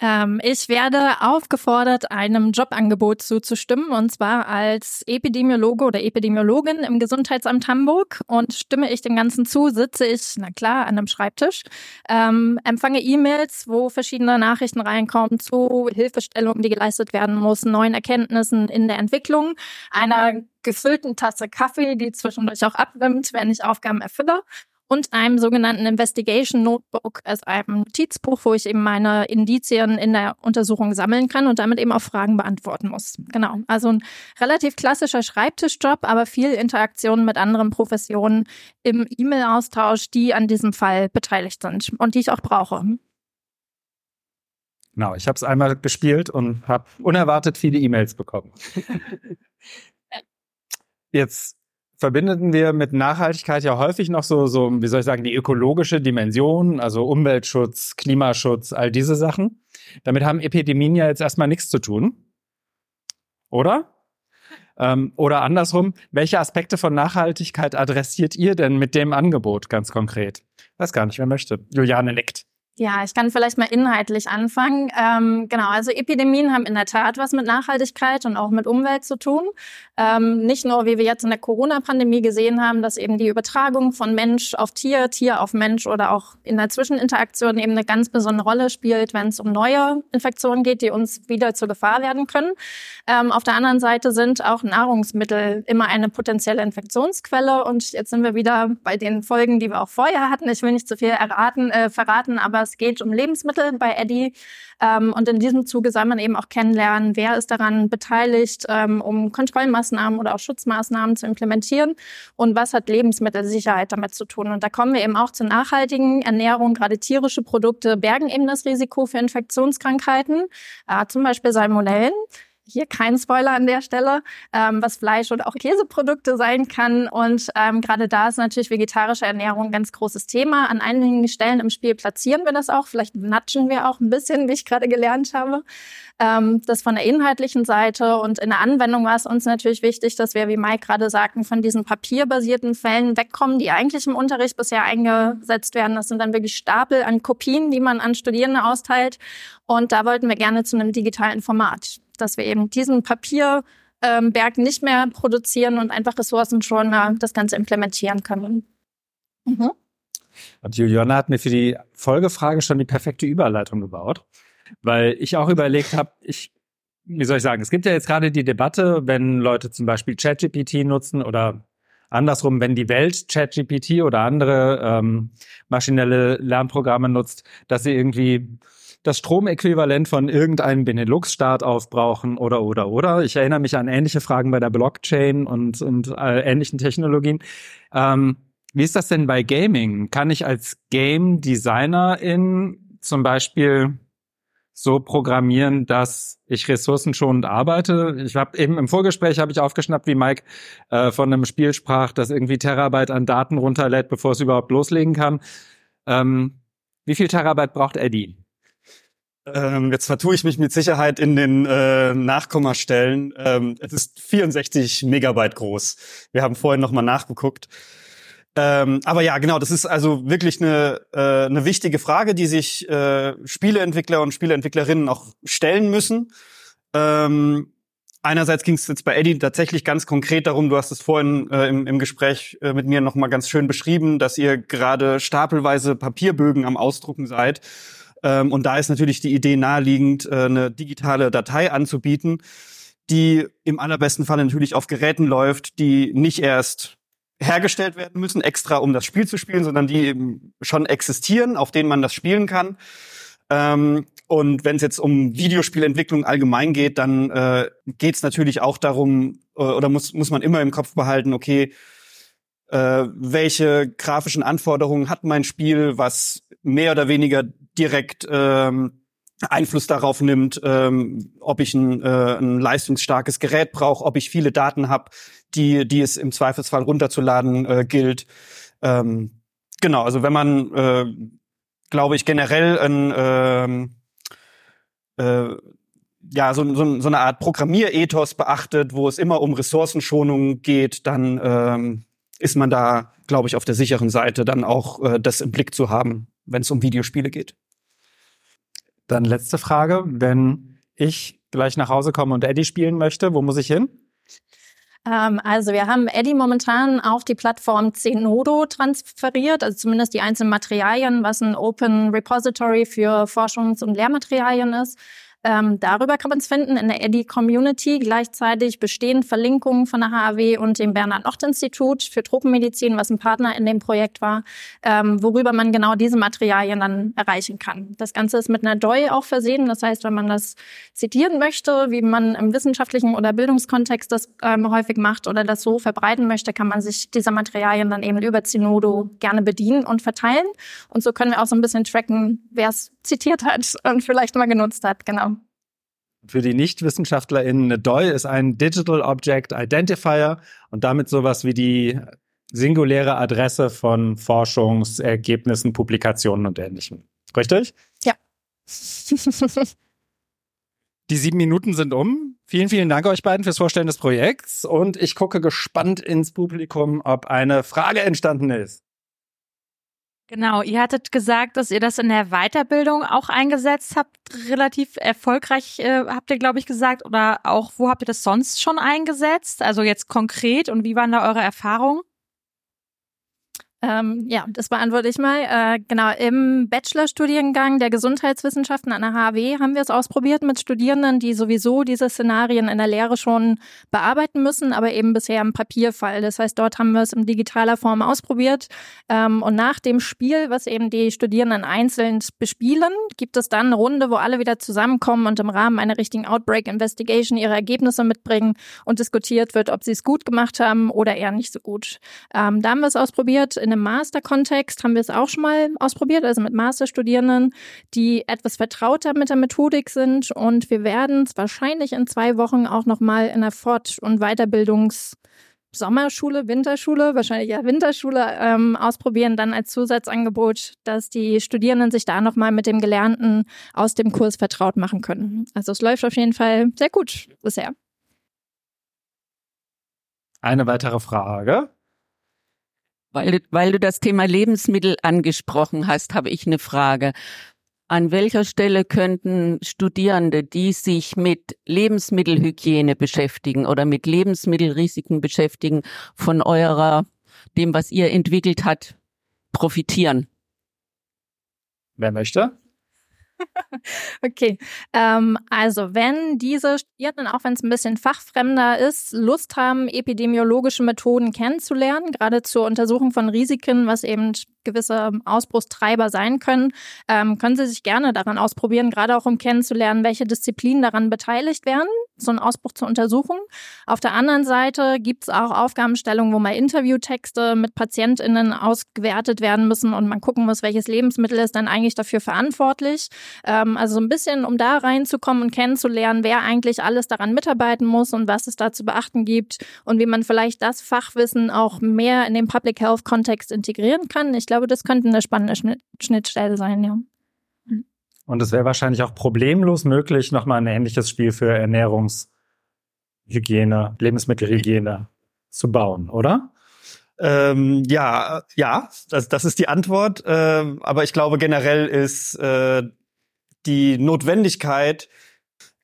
Ähm, ich werde aufgefordert, einem Jobangebot zuzustimmen, und zwar als Epidemiologe oder Epidemiologin im Gesundheitsamt Hamburg. Und stimme ich dem Ganzen zu, sitze ich, na klar, an einem Schreibtisch, ähm, empfange E-Mails, wo verschiedene Nachrichten reinkommen zu Hilfestellungen, die geleistet werden muss, neuen Erkenntnissen in der Entwicklung, einer gefüllten Tasse Kaffee, die zwischendurch auch abwimmt, wenn ich Aufgaben erfülle und einem sogenannten Investigation Notebook, also einem Notizbuch, wo ich eben meine Indizien in der Untersuchung sammeln kann und damit eben auch Fragen beantworten muss. Genau. Also ein relativ klassischer Schreibtischjob, aber viel Interaktion mit anderen Professionen im E-Mail-Austausch, die an diesem Fall beteiligt sind und die ich auch brauche. Genau, ich habe es einmal gespielt und habe unerwartet viele E-Mails bekommen. Jetzt verbindeten wir mit Nachhaltigkeit ja häufig noch so, so, wie soll ich sagen, die ökologische Dimension, also Umweltschutz, Klimaschutz, all diese Sachen. Damit haben Epidemien ja jetzt erstmal nichts zu tun. Oder? Ähm, oder andersrum, welche Aspekte von Nachhaltigkeit adressiert ihr denn mit dem Angebot ganz konkret? Weiß gar nicht, wer möchte. Juliane nickt. Ja, ich kann vielleicht mal inhaltlich anfangen. Ähm, genau, also Epidemien haben in der Tat was mit Nachhaltigkeit und auch mit Umwelt zu tun. Ähm, nicht nur, wie wir jetzt in der Corona-Pandemie gesehen haben, dass eben die Übertragung von Mensch auf Tier, Tier auf Mensch oder auch in der Zwischeninteraktion eben eine ganz besondere Rolle spielt, wenn es um neue Infektionen geht, die uns wieder zur Gefahr werden können. Ähm, auf der anderen Seite sind auch Nahrungsmittel immer eine potenzielle Infektionsquelle. Und jetzt sind wir wieder bei den Folgen, die wir auch vorher hatten. Ich will nicht zu viel erraten, äh, verraten, aber es geht um Lebensmittel bei Eddie. Ähm, und in diesem Zuge soll man eben auch kennenlernen, wer ist daran beteiligt, ähm, um Kontrollmaßnahmen oder auch Schutzmaßnahmen zu implementieren und was hat Lebensmittelsicherheit damit zu tun. Und da kommen wir eben auch zur nachhaltigen Ernährung. Gerade tierische Produkte bergen eben das Risiko für Infektionskrankheiten, äh, zum Beispiel Salmonellen. Hier kein Spoiler an der Stelle, ähm, was Fleisch oder auch Käseprodukte sein kann. Und ähm, gerade da ist natürlich vegetarische Ernährung ein ganz großes Thema. An einigen Stellen im Spiel platzieren wir das auch. Vielleicht natschen wir auch ein bisschen, wie ich gerade gelernt habe. Ähm, das von der inhaltlichen Seite. Und in der Anwendung war es uns natürlich wichtig, dass wir, wie Mike gerade sagten, von diesen papierbasierten Fällen wegkommen, die eigentlich im Unterricht bisher eingesetzt werden. Das sind dann wirklich Stapel an Kopien, die man an Studierende austeilt. Und da wollten wir gerne zu einem digitalen Format dass wir eben diesen Papierberg ähm, nicht mehr produzieren und einfach Ressourcen schon äh, das Ganze implementieren können. Mhm. Und Juliana hat mir für die Folgefrage schon die perfekte Überleitung gebaut, weil ich auch überlegt habe, ich, wie soll ich sagen, es gibt ja jetzt gerade die Debatte, wenn Leute zum Beispiel ChatGPT nutzen oder andersrum, wenn die Welt ChatGPT oder andere ähm, maschinelle Lernprogramme nutzt, dass sie irgendwie das Stromäquivalent von irgendeinem Benelux-Staat aufbrauchen oder, oder, oder. Ich erinnere mich an ähnliche Fragen bei der Blockchain und, und äh, ähnlichen Technologien. Ähm, wie ist das denn bei Gaming? Kann ich als Game Designerin zum Beispiel so programmieren, dass ich ressourcenschonend arbeite. Ich habe eben im Vorgespräch habe ich aufgeschnappt, wie Mike äh, von einem Spiel sprach, das irgendwie Terabyte an Daten runterlädt, bevor es überhaupt loslegen kann. Ähm, wie viel Terabyte braucht Eddie? Ähm, jetzt vertue ich mich mit Sicherheit in den äh, Nachkommastellen. Ähm, es ist 64 Megabyte groß. Wir haben vorhin nochmal nachgeguckt. Ähm, aber ja, genau, das ist also wirklich eine, äh, eine wichtige Frage, die sich äh, Spieleentwickler und Spieleentwicklerinnen auch stellen müssen. Ähm, einerseits ging es jetzt bei Eddie tatsächlich ganz konkret darum, du hast es vorhin äh, im, im Gespräch äh, mit mir nochmal ganz schön beschrieben, dass ihr gerade stapelweise Papierbögen am Ausdrucken seid ähm, und da ist natürlich die Idee naheliegend, äh, eine digitale Datei anzubieten, die im allerbesten Fall natürlich auf Geräten läuft, die nicht erst hergestellt werden müssen, extra um das Spiel zu spielen, sondern die eben schon existieren, auf denen man das spielen kann. Ähm, und wenn es jetzt um Videospielentwicklung allgemein geht, dann äh, geht es natürlich auch darum, äh, oder muss, muss man immer im Kopf behalten, okay, äh, welche grafischen Anforderungen hat mein Spiel, was mehr oder weniger direkt ähm, Einfluss darauf nimmt, ähm, ob ich ein, äh, ein leistungsstarkes Gerät brauche, ob ich viele Daten habe, die, die es im Zweifelsfall runterzuladen äh, gilt. Ähm, genau, also wenn man, äh, glaube ich, generell ein ähm, äh, ja, so, so, so eine Art Programmierethos beachtet, wo es immer um Ressourcenschonung geht, dann ähm, ist man da, glaube ich, auf der sicheren Seite, dann auch äh, das im Blick zu haben, wenn es um Videospiele geht. Dann letzte Frage. Wenn ich gleich nach Hause komme und Eddie spielen möchte, wo muss ich hin? Ähm, also wir haben Eddie momentan auf die Plattform Zenodo transferiert, also zumindest die einzelnen Materialien, was ein Open Repository für Forschungs- und Lehrmaterialien ist. Ähm, darüber kann man es finden in der Eddy Community. Gleichzeitig bestehen Verlinkungen von der HAW und dem Bernhard-Nocht-Institut für Tropenmedizin, was ein Partner in dem Projekt war, ähm, worüber man genau diese Materialien dann erreichen kann. Das Ganze ist mit einer DOI auch versehen. Das heißt, wenn man das zitieren möchte, wie man im wissenschaftlichen oder Bildungskontext das ähm, häufig macht oder das so verbreiten möchte, kann man sich dieser Materialien dann eben über Zenodo gerne bedienen und verteilen. Und so können wir auch so ein bisschen tracken, wer es zitiert hat und vielleicht mal genutzt hat. Genau. Für die NichtwissenschaftlerInnen, eine DOI ist ein Digital Object Identifier und damit sowas wie die singuläre Adresse von Forschungsergebnissen, Publikationen und ähnlichem. Richtig? Ja. Die sieben Minuten sind um. Vielen, vielen Dank euch beiden fürs Vorstellen des Projekts und ich gucke gespannt ins Publikum, ob eine Frage entstanden ist. Genau, ihr hattet gesagt, dass ihr das in der Weiterbildung auch eingesetzt habt, relativ erfolgreich, äh, habt ihr, glaube ich, gesagt. Oder auch, wo habt ihr das sonst schon eingesetzt? Also jetzt konkret und wie waren da eure Erfahrungen? Ähm, ja, das beantworte ich mal. Äh, genau, im Bachelorstudiengang der Gesundheitswissenschaften an der HW haben wir es ausprobiert mit Studierenden, die sowieso diese Szenarien in der Lehre schon bearbeiten müssen, aber eben bisher im Papierfall. Das heißt, dort haben wir es in digitaler Form ausprobiert. Ähm, und nach dem Spiel, was eben die Studierenden einzeln bespielen, gibt es dann eine Runde, wo alle wieder zusammenkommen und im Rahmen einer richtigen Outbreak Investigation ihre Ergebnisse mitbringen und diskutiert wird, ob sie es gut gemacht haben oder eher nicht so gut. Ähm, da haben wir es ausprobiert. In in Master-Kontext haben wir es auch schon mal ausprobiert, also mit Masterstudierenden, die etwas vertrauter mit der Methodik sind. Und wir werden es wahrscheinlich in zwei Wochen auch nochmal in der Fort- und Weiterbildungs- Sommerschule, Winterschule, wahrscheinlich ja Winterschule ähm, ausprobieren, dann als Zusatzangebot, dass die Studierenden sich da nochmal mit dem Gelernten aus dem Kurs vertraut machen können. Also es läuft auf jeden Fall sehr gut bisher. Eine weitere Frage. Weil weil du das Thema Lebensmittel angesprochen hast, habe ich eine Frage. An welcher Stelle könnten Studierende, die sich mit Lebensmittelhygiene beschäftigen oder mit Lebensmittelrisiken beschäftigen, von eurer, dem, was ihr entwickelt hat, profitieren? Wer möchte? Okay, ähm, also wenn diese Studierenden, auch wenn es ein bisschen fachfremder ist, Lust haben, epidemiologische Methoden kennenzulernen, gerade zur Untersuchung von Risiken, was eben gewisse Ausbruchstreiber sein können, ähm, können Sie sich gerne daran ausprobieren, gerade auch um kennenzulernen, welche Disziplinen daran beteiligt werden, so einen Ausbruch zu untersuchen. Auf der anderen Seite gibt es auch Aufgabenstellungen, wo mal Interviewtexte mit PatientInnen ausgewertet werden müssen und man gucken muss, welches Lebensmittel ist dann eigentlich dafür verantwortlich. Ähm, also so ein bisschen, um da reinzukommen und kennenzulernen, wer eigentlich alles daran mitarbeiten muss und was es da zu beachten gibt und wie man vielleicht das Fachwissen auch mehr in den Public Health Kontext integrieren kann. Ich glaube, das könnte eine spannende Schnittstelle sein, ja. Und es wäre wahrscheinlich auch problemlos möglich, nochmal ein ähnliches Spiel für Ernährungshygiene, Lebensmittelhygiene zu bauen, oder? Ähm, ja, ja, das, das ist die Antwort. Ähm, aber ich glaube, generell ist äh, die Notwendigkeit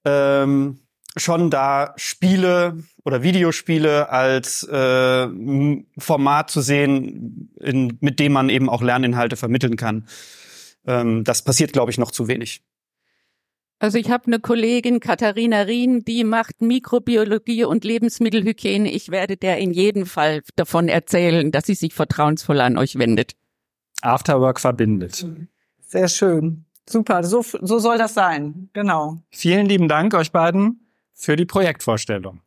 ähm, schon da, Spiele oder Videospiele als äh, Format zu sehen, in, mit dem man eben auch Lerninhalte vermitteln kann. Ähm, das passiert, glaube ich, noch zu wenig. Also ich habe eine Kollegin, Katharina Rien, die macht Mikrobiologie und Lebensmittelhygiene. Ich werde der in jedem Fall davon erzählen, dass sie sich vertrauensvoll an euch wendet. Afterwork verbindet. Sehr schön. Super, so, so soll das sein. Genau. Vielen lieben Dank euch beiden für die Projektvorstellung.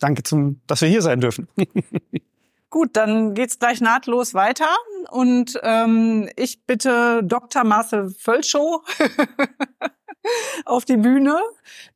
Danke, zum, dass wir hier sein dürfen. Gut, dann geht's gleich nahtlos weiter. Und ähm, ich bitte Dr. Marcel Völschow auf die Bühne,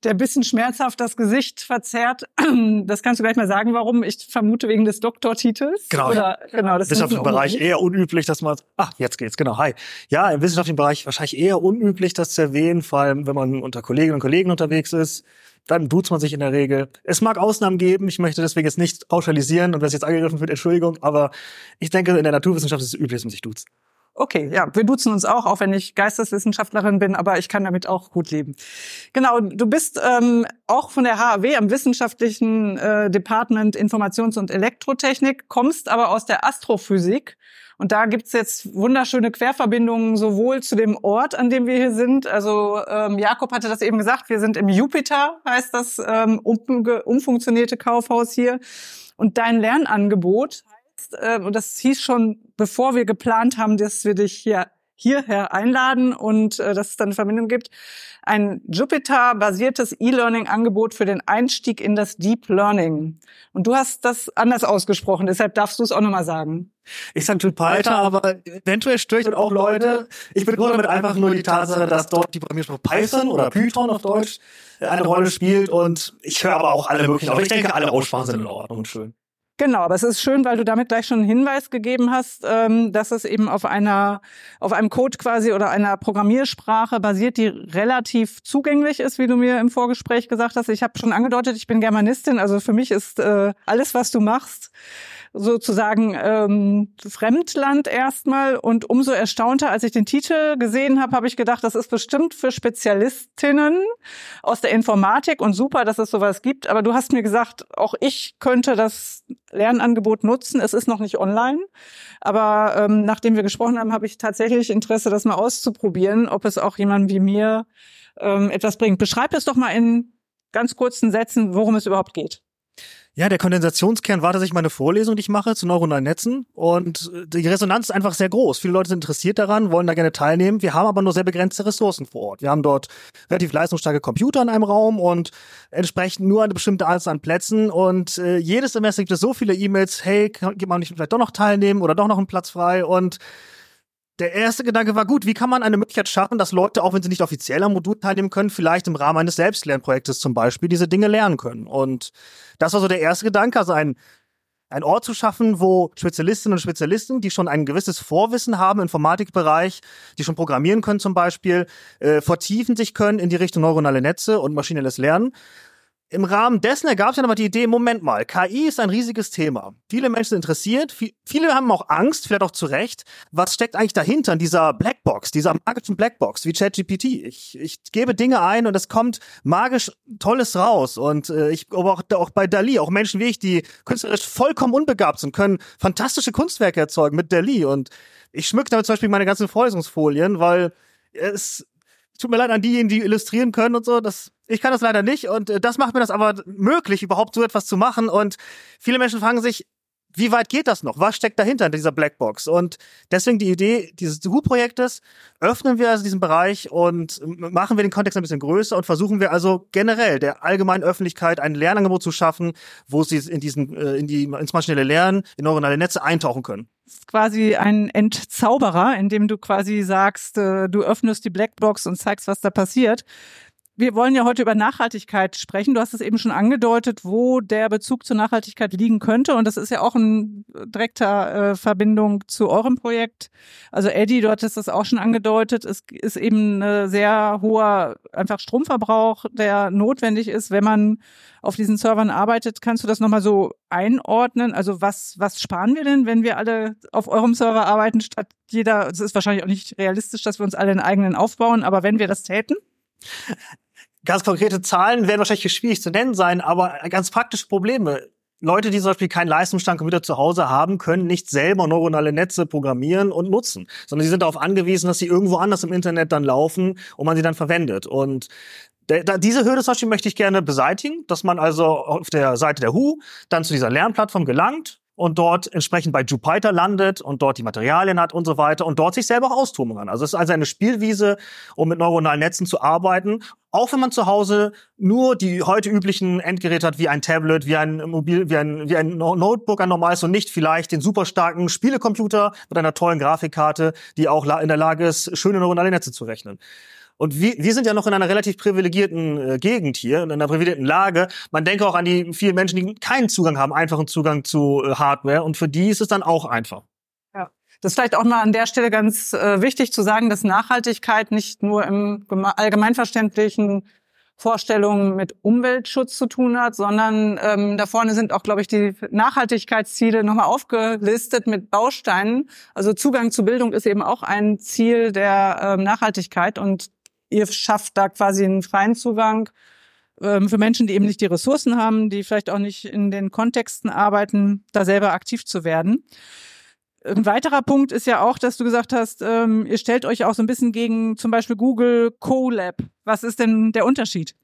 der bisschen schmerzhaft das Gesicht verzerrt. Das kannst du gleich mal sagen, warum. Ich vermute wegen des Doktortitels. Genau. Oder, genau das Im wissenschaftlichen Bereich eher unüblich, dass man, ah, jetzt geht's, genau, hi. Ja, im wissenschaftlichen Bereich wahrscheinlich eher unüblich, das zu erwähnen, vor allem, wenn man unter Kolleginnen und Kollegen unterwegs ist dann duzt man sich in der Regel. Es mag Ausnahmen geben, ich möchte deswegen jetzt nicht pauschalisieren und wer jetzt angegriffen wird, Entschuldigung, aber ich denke, in der Naturwissenschaft ist es üblich, dass man sich duzt. Okay, ja, wir duzen uns auch, auch wenn ich Geisteswissenschaftlerin bin, aber ich kann damit auch gut leben. Genau, du bist ähm, auch von der HAW am wissenschaftlichen äh, Department Informations- und Elektrotechnik, kommst aber aus der Astrophysik und da gibt's jetzt wunderschöne Querverbindungen sowohl zu dem Ort, an dem wir hier sind. Also ähm, Jakob hatte das eben gesagt, wir sind im Jupiter, heißt das ähm, umfunktionierte Kaufhaus hier. Und dein Lernangebot heißt, äh, und das hieß schon, bevor wir geplant haben, dass wir dich hier hierher einladen und äh, dass es dann eine Verbindung gibt. Ein Jupyter-basiertes E-Learning-Angebot für den Einstieg in das Deep Learning. Und du hast das anders ausgesprochen, deshalb darfst du es auch nochmal sagen. Ich sage Jupyter, aber eventuell störe ich auch Leute. Ich begründe damit einfach nur die Tatsache, dass dort die Programmiersprache Python oder Python auf Deutsch eine Rolle spielt und ich höre aber auch alle möglichen. Aber ich denke, alle Aussprachen sind in Ordnung und schön. Genau, aber es ist schön, weil du damit gleich schon einen Hinweis gegeben hast, ähm, dass es eben auf einer, auf einem Code quasi oder einer Programmiersprache basiert, die relativ zugänglich ist, wie du mir im Vorgespräch gesagt hast. Ich habe schon angedeutet, ich bin Germanistin, also für mich ist äh, alles, was du machst, sozusagen ähm, Fremdland erstmal und umso erstaunter, als ich den Titel gesehen habe, habe ich gedacht, das ist bestimmt für Spezialistinnen aus der Informatik und super, dass es sowas gibt. Aber du hast mir gesagt, auch ich könnte das Lernangebot nutzen. Es ist noch nicht online, aber ähm, nachdem wir gesprochen haben, habe ich tatsächlich Interesse, das mal auszuprobieren, ob es auch jemandem wie mir ähm, etwas bringt. Beschreib es doch mal in ganz kurzen Sätzen, worum es überhaupt geht. Ja, der Kondensationskern war tatsächlich meine Vorlesung, die ich mache zu neuronalen Netzen. Und äh, die Resonanz ist einfach sehr groß. Viele Leute sind interessiert daran, wollen da gerne teilnehmen. Wir haben aber nur sehr begrenzte Ressourcen vor Ort. Wir haben dort relativ leistungsstarke Computer in einem Raum und entsprechend nur eine bestimmte Anzahl an Plätzen. Und äh, jedes Semester gibt es so viele E-Mails, hey, kann, kann man nicht vielleicht doch noch teilnehmen oder doch noch einen Platz frei? Und der erste Gedanke war gut, wie kann man eine Möglichkeit schaffen, dass Leute, auch wenn sie nicht offiziell am Modul teilnehmen können, vielleicht im Rahmen eines Selbstlernprojektes zum Beispiel diese Dinge lernen können. Und das war so der erste Gedanke, also ein, ein Ort zu schaffen, wo Spezialistinnen und Spezialisten, die schon ein gewisses Vorwissen haben im Informatikbereich, die schon programmieren können zum Beispiel, äh, vertiefen sich können in die Richtung neuronale Netze und maschinelles Lernen im Rahmen dessen ergab sich dann aber die Idee, Moment mal, KI ist ein riesiges Thema. Viele Menschen sind interessiert, viele haben auch Angst, vielleicht auch zu Recht. Was steckt eigentlich dahinter in dieser Blackbox, dieser magischen Blackbox wie ChatGPT? Ich, ich gebe Dinge ein und es kommt magisch Tolles raus. Und äh, ich aber auch, auch bei Dali, auch Menschen wie ich, die künstlerisch vollkommen unbegabt sind, können fantastische Kunstwerke erzeugen mit Dali. Und ich schmücke damit zum Beispiel meine ganzen Vorlesungsfolien, weil es tut mir leid an diejenigen, die illustrieren können und so. Das, ich kann das leider nicht und äh, das macht mir das aber möglich, überhaupt so etwas zu machen. Und viele Menschen fragen sich, wie weit geht das noch? Was steckt dahinter in dieser Blackbox? Und deswegen die Idee dieses Who-Projektes, öffnen wir also diesen Bereich und machen wir den Kontext ein bisschen größer und versuchen wir also generell der allgemeinen Öffentlichkeit ein Lernangebot zu schaffen, wo sie in diesen, äh, in die, ins maschinelle Lernen, in neuronale Netze eintauchen können quasi ein Entzauberer, indem du quasi sagst, äh, du öffnest die Blackbox und zeigst, was da passiert. Wir wollen ja heute über Nachhaltigkeit sprechen. Du hast es eben schon angedeutet, wo der Bezug zur Nachhaltigkeit liegen könnte. Und das ist ja auch in direkter äh, Verbindung zu eurem Projekt. Also Eddie, du hattest das auch schon angedeutet. Es ist eben ein sehr hoher einfach Stromverbrauch, der notwendig ist, wenn man auf diesen Servern arbeitet. Kannst du das nochmal so einordnen? Also was, was sparen wir denn, wenn wir alle auf eurem Server arbeiten, statt jeder, es ist wahrscheinlich auch nicht realistisch, dass wir uns alle einen eigenen aufbauen, aber wenn wir das täten? Ganz konkrete Zahlen werden wahrscheinlich schwierig zu nennen sein, aber ganz praktische Probleme. Leute, die zum Beispiel keinen Leistungsstandcomputer zu Hause haben, können nicht selber neuronale Netze programmieren und nutzen, sondern sie sind darauf angewiesen, dass sie irgendwo anders im Internet dann laufen und man sie dann verwendet. Und diese Hürde zum Beispiel möchte ich gerne beseitigen, dass man also auf der Seite der WHO dann zu dieser Lernplattform gelangt, und dort entsprechend bei Jupiter landet und dort die Materialien hat und so weiter und dort sich selber auch austoben kann. Also es ist also eine Spielwiese, um mit neuronalen Netzen zu arbeiten, auch wenn man zu Hause nur die heute üblichen Endgeräte hat, wie ein Tablet, wie ein Mobil, wie ein, wie ein Notebook, ein normales und nicht vielleicht den super starken Spielecomputer mit einer tollen Grafikkarte, die auch in der Lage ist, schöne neuronale Netze zu rechnen. Und wir, wir sind ja noch in einer relativ privilegierten äh, Gegend hier, in einer privilegierten Lage. Man denke auch an die vielen Menschen, die keinen Zugang haben, einfachen Zugang zu äh, Hardware. Und für die ist es dann auch einfach. Ja. Das ist vielleicht auch mal an der Stelle ganz äh, wichtig zu sagen, dass Nachhaltigkeit nicht nur im allgemeinverständlichen Vorstellungen mit Umweltschutz zu tun hat, sondern ähm, da vorne sind auch, glaube ich, die Nachhaltigkeitsziele nochmal aufgelistet mit Bausteinen. Also Zugang zu Bildung ist eben auch ein Ziel der ähm, Nachhaltigkeit und ihr schafft da quasi einen freien Zugang ähm, für Menschen, die eben nicht die Ressourcen haben, die vielleicht auch nicht in den Kontexten arbeiten, da selber aktiv zu werden. Ein weiterer Punkt ist ja auch, dass du gesagt hast, ähm, ihr stellt euch auch so ein bisschen gegen zum Beispiel Google Colab. Was ist denn der Unterschied?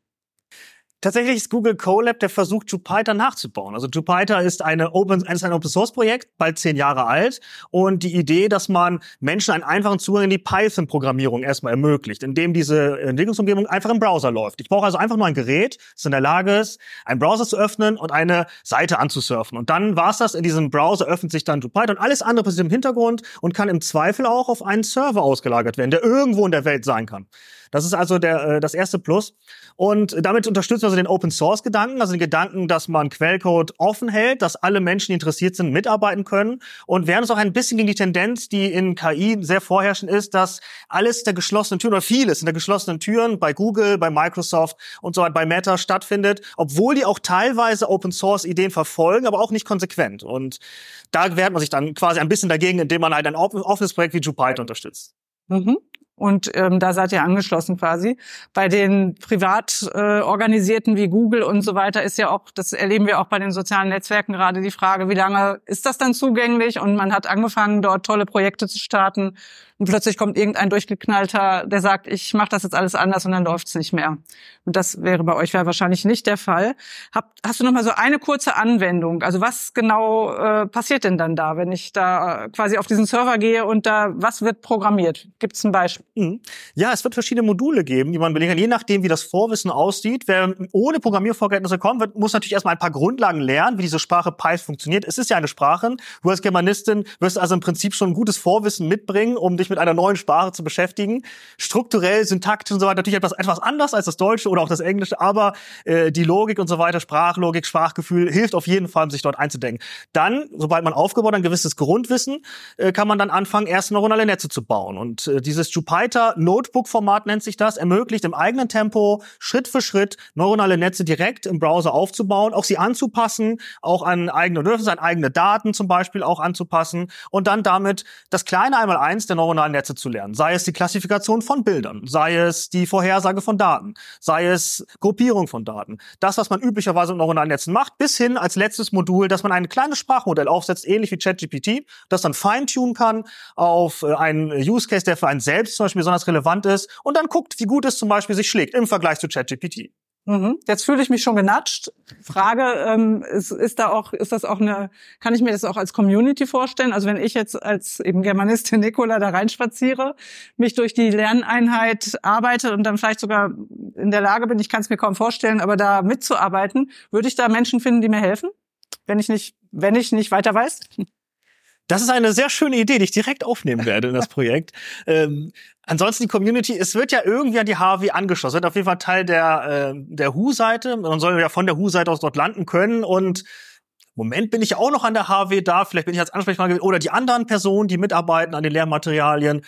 Tatsächlich ist Google Colab der Versuch, Jupyter nachzubauen. Also Jupyter ist eine Open, ist ein Open Source Projekt, bald zehn Jahre alt. Und die Idee, dass man Menschen einen einfachen Zugang in die Python-Programmierung erstmal ermöglicht, indem diese Entwicklungsumgebung einfach im Browser läuft. Ich brauche also einfach nur ein Gerät, das in der Lage ist, einen Browser zu öffnen und eine Seite anzusurfen. Und dann war's das. In diesem Browser öffnet sich dann Jupyter und alles andere passiert im Hintergrund und kann im Zweifel auch auf einen Server ausgelagert werden, der irgendwo in der Welt sein kann. Das ist also der, äh, das erste Plus. Und damit unterstützen wir also den Open Source Gedanken, also den Gedanken, dass man Quellcode offen hält, dass alle Menschen, die interessiert sind, mitarbeiten können. Und haben uns auch ein bisschen gegen die Tendenz, die in KI sehr vorherrschend ist, dass alles der geschlossenen Türen oder vieles in der geschlossenen Türen bei Google, bei Microsoft und so weiter, bei Meta stattfindet, obwohl die auch teilweise Open Source Ideen verfolgen, aber auch nicht konsequent. Und da wehrt man sich dann quasi ein bisschen dagegen, indem man halt ein offenes Projekt wie Jupyter unterstützt. Mhm. Und ähm, da seid ihr angeschlossen quasi. Bei den privat äh, organisierten wie Google und so weiter ist ja auch, das erleben wir auch bei den sozialen Netzwerken gerade die Frage, wie lange ist das dann zugänglich? Und man hat angefangen, dort tolle Projekte zu starten. und plötzlich kommt irgendein durchgeknallter, der sagt, ich mache das jetzt alles anders und dann läuft's nicht mehr. Und das wäre bei euch wahrscheinlich nicht der Fall. Hab, hast du noch mal so eine kurze Anwendung? Also was genau äh, passiert denn dann da, wenn ich da quasi auf diesen Server gehe und da was wird programmiert? Gibt's ein Beispiel? Mhm. Ja, es wird verschiedene Module geben, die man belegen kann, je nachdem, wie das Vorwissen aussieht. Wer ohne Programmiervorkenntnisse kommt, wird, muss natürlich erstmal ein paar Grundlagen lernen, wie diese Sprache Python funktioniert. Es ist ja eine Sprache. Du als Germanistin wirst also im Prinzip schon ein gutes Vorwissen mitbringen, um dich mit einer neuen Sprache zu beschäftigen. Strukturell, syntaktisch und so weiter natürlich etwas, etwas anders als das Deutsche oder auch das Englische, aber äh, die Logik und so weiter, Sprachlogik, Sprachgefühl hilft auf jeden Fall, sich dort einzudenken. Dann, sobald man aufgebaut hat, ein gewisses Grundwissen, äh, kann man dann anfangen, erst neuronale Netze zu bauen. Und äh, dieses Jupyter Notebook-Format nennt sich das, ermöglicht im eigenen Tempo Schritt für Schritt neuronale Netze direkt im Browser aufzubauen, auch sie anzupassen, auch an eigene Bedürfnisse, an eigene Daten zum Beispiel auch anzupassen und dann damit das kleine Einmaleins der neuronalen Netze zu lernen. Sei es die Klassifikation von Bildern, sei es die Vorhersage von Daten, sei es Gruppierung von Daten. Das, was man üblicherweise mit neuronalen Netzen macht, bis hin als letztes Modul, dass man ein kleines Sprachmodell aufsetzt, ähnlich wie ChatGPT, das dann feintunen kann auf äh, einen Use Case, der für einen selbst zum Beispiel besonders relevant ist und dann guckt, wie gut es zum Beispiel sich schlägt im Vergleich zu ChatGPT. Mhm. Jetzt fühle ich mich schon genatscht. Frage, ähm, ist, ist da auch, ist das auch eine, kann ich mir das auch als Community vorstellen? Also wenn ich jetzt als eben Germanistin Nicola da reinspaziere, mich durch die Lerneinheit arbeite und dann vielleicht sogar in der Lage bin, ich kann es mir kaum vorstellen, aber da mitzuarbeiten, würde ich da Menschen finden, die mir helfen? Wenn ich nicht, wenn ich nicht weiter weiß? Das ist eine sehr schöne Idee, die ich direkt aufnehmen werde in das Projekt. ähm, ansonsten die Community, es wird ja irgendwie an die HW angeschlossen, wird auf jeden Fall Teil der, äh, der Hu-Seite. Man soll ja von der Hu-Seite aus dort landen können und Moment bin ich auch noch an der HW da, vielleicht bin ich als Ansprechpartner oder die anderen Personen, die mitarbeiten an den Lehrmaterialien.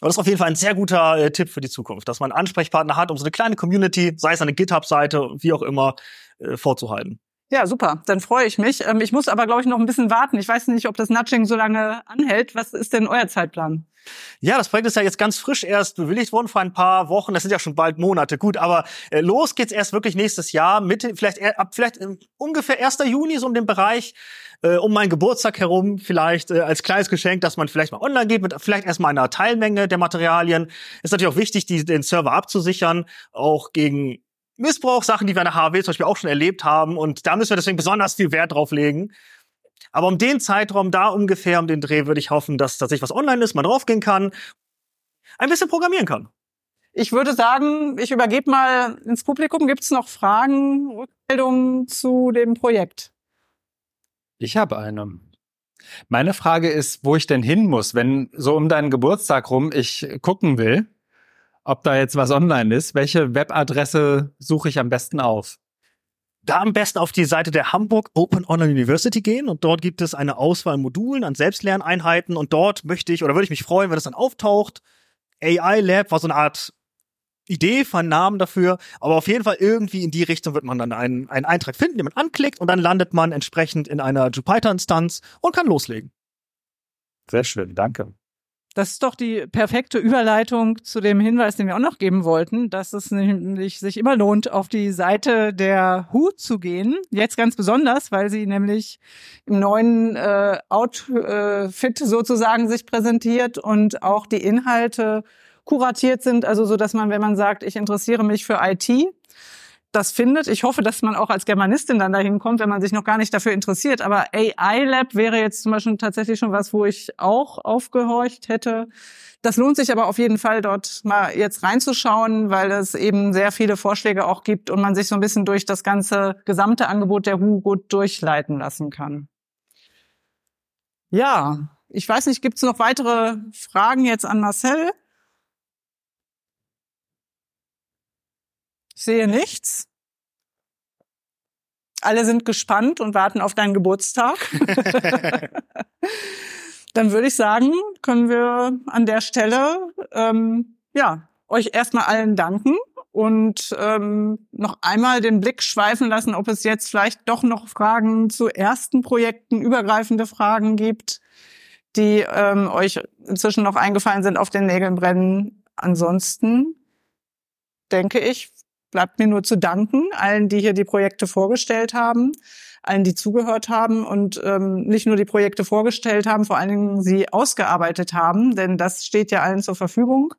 Aber das ist auf jeden Fall ein sehr guter äh, Tipp für die Zukunft, dass man einen Ansprechpartner hat, um so eine kleine Community, sei es eine GitHub-Seite, wie auch immer, äh, vorzuhalten. Ja, super. Dann freue ich mich. Ähm, ich muss aber, glaube ich, noch ein bisschen warten. Ich weiß nicht, ob das Nudging so lange anhält. Was ist denn euer Zeitplan? Ja, das Projekt ist ja jetzt ganz frisch erst bewilligt worden vor ein paar Wochen. Das sind ja schon bald Monate. Gut, aber äh, los geht's erst wirklich nächstes Jahr, Mitte, vielleicht ab vielleicht äh, ungefähr 1. Juni so um den Bereich äh, um meinen Geburtstag herum, vielleicht äh, als kleines Geschenk, dass man vielleicht mal online geht mit vielleicht erstmal einer Teilmenge der Materialien. Ist natürlich auch wichtig, die, den Server abzusichern, auch gegen Missbrauch, Sachen, die wir in der HW zum Beispiel auch schon erlebt haben. Und da müssen wir deswegen besonders viel Wert drauf legen. Aber um den Zeitraum da ungefähr, um den Dreh, würde ich hoffen, dass tatsächlich was online ist, man draufgehen kann, ein bisschen programmieren kann. Ich würde sagen, ich übergebe mal ins Publikum. Gibt es noch Fragen, Rückmeldungen zu dem Projekt? Ich habe eine. Meine Frage ist, wo ich denn hin muss, wenn so um deinen Geburtstag rum ich gucken will, ob da jetzt was online ist. Welche Webadresse suche ich am besten auf? Da am besten auf die Seite der Hamburg Open Online University gehen und dort gibt es eine Auswahl an Modulen, an Selbstlerneinheiten und dort möchte ich oder würde ich mich freuen, wenn das dann auftaucht. AI Lab war so eine Art Idee, von Namen dafür, aber auf jeden Fall irgendwie in die Richtung wird man dann einen, einen Eintrag finden, den man anklickt und dann landet man entsprechend in einer Jupyter-Instanz und kann loslegen. Sehr schön, danke. Das ist doch die perfekte Überleitung zu dem Hinweis, den wir auch noch geben wollten, dass es nämlich sich immer lohnt, auf die Seite der HU zu gehen. Jetzt ganz besonders, weil sie nämlich im neuen äh, Outfit sozusagen sich präsentiert und auch die Inhalte kuratiert sind, also so, dass man, wenn man sagt, ich interessiere mich für IT, das findet. Ich hoffe, dass man auch als Germanistin dann dahin kommt, wenn man sich noch gar nicht dafür interessiert. Aber AI Lab wäre jetzt zum Beispiel tatsächlich schon was, wo ich auch aufgehorcht hätte. Das lohnt sich aber auf jeden Fall, dort mal jetzt reinzuschauen, weil es eben sehr viele Vorschläge auch gibt und man sich so ein bisschen durch das ganze gesamte Angebot der HU gut durchleiten lassen kann. Ja, ich weiß nicht, gibt es noch weitere Fragen jetzt an Marcel? Ich sehe nichts. Alle sind gespannt und warten auf deinen Geburtstag. Dann würde ich sagen, können wir an der Stelle ähm, ja euch erstmal allen danken und ähm, noch einmal den Blick schweifen lassen, ob es jetzt vielleicht doch noch Fragen zu ersten Projekten, übergreifende Fragen gibt, die ähm, euch inzwischen noch eingefallen sind, auf den Nägeln brennen. Ansonsten denke ich, bleibt mir nur zu danken allen, die hier die Projekte vorgestellt haben, allen, die zugehört haben und ähm, nicht nur die Projekte vorgestellt haben, vor allen Dingen sie ausgearbeitet haben, denn das steht ja allen zur Verfügung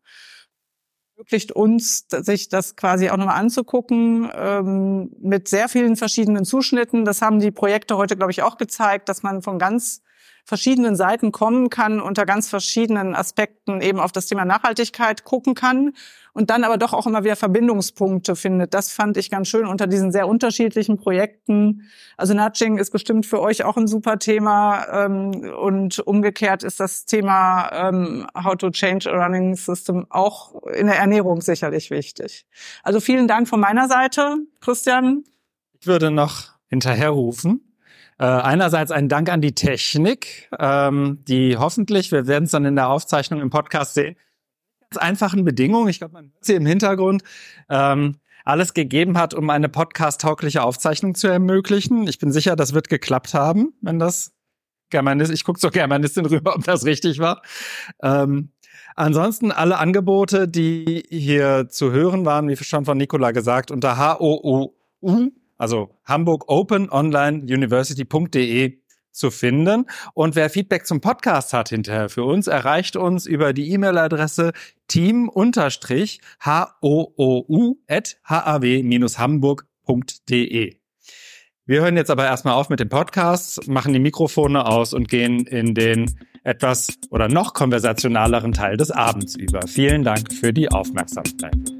ermöglicht uns, sich das quasi auch nochmal anzugucken, ähm, mit sehr vielen verschiedenen Zuschnitten. Das haben die Projekte heute, glaube ich, auch gezeigt, dass man von ganz verschiedenen Seiten kommen kann, unter ganz verschiedenen Aspekten eben auf das Thema Nachhaltigkeit gucken kann und dann aber doch auch immer wieder Verbindungspunkte findet. Das fand ich ganz schön unter diesen sehr unterschiedlichen Projekten. Also Nudging ist bestimmt für euch auch ein super Thema ähm, und umgekehrt ist das Thema ähm, How to Change a Running System auch in der Ernährung sicherlich wichtig. Also vielen Dank von meiner Seite, Christian. Ich würde noch hinterherrufen. Äh, einerseits ein Dank an die Technik, ähm, die hoffentlich, wir werden es dann in der Aufzeichnung im Podcast sehen, ganz einfachen Bedingungen, ich glaube, man hört sie im Hintergrund, ähm, alles gegeben hat, um eine podcast-taugliche Aufzeichnung zu ermöglichen. Ich bin sicher, das wird geklappt haben, wenn das Germanist, ich gucke zur Germanistin rüber, ob das richtig war. Ähm, ansonsten alle Angebote, die hier zu hören waren, wie schon von Nicola gesagt, unter HOOU also Hamburg Open Online University.de zu finden. Und wer Feedback zum Podcast hat hinterher für uns, erreicht uns über die E-Mail-Adresse team-hoou@haw-hamburg.de. Wir hören jetzt aber erstmal auf mit dem Podcast, machen die Mikrofone aus und gehen in den etwas oder noch konversationaleren Teil des Abends über. Vielen Dank für die Aufmerksamkeit.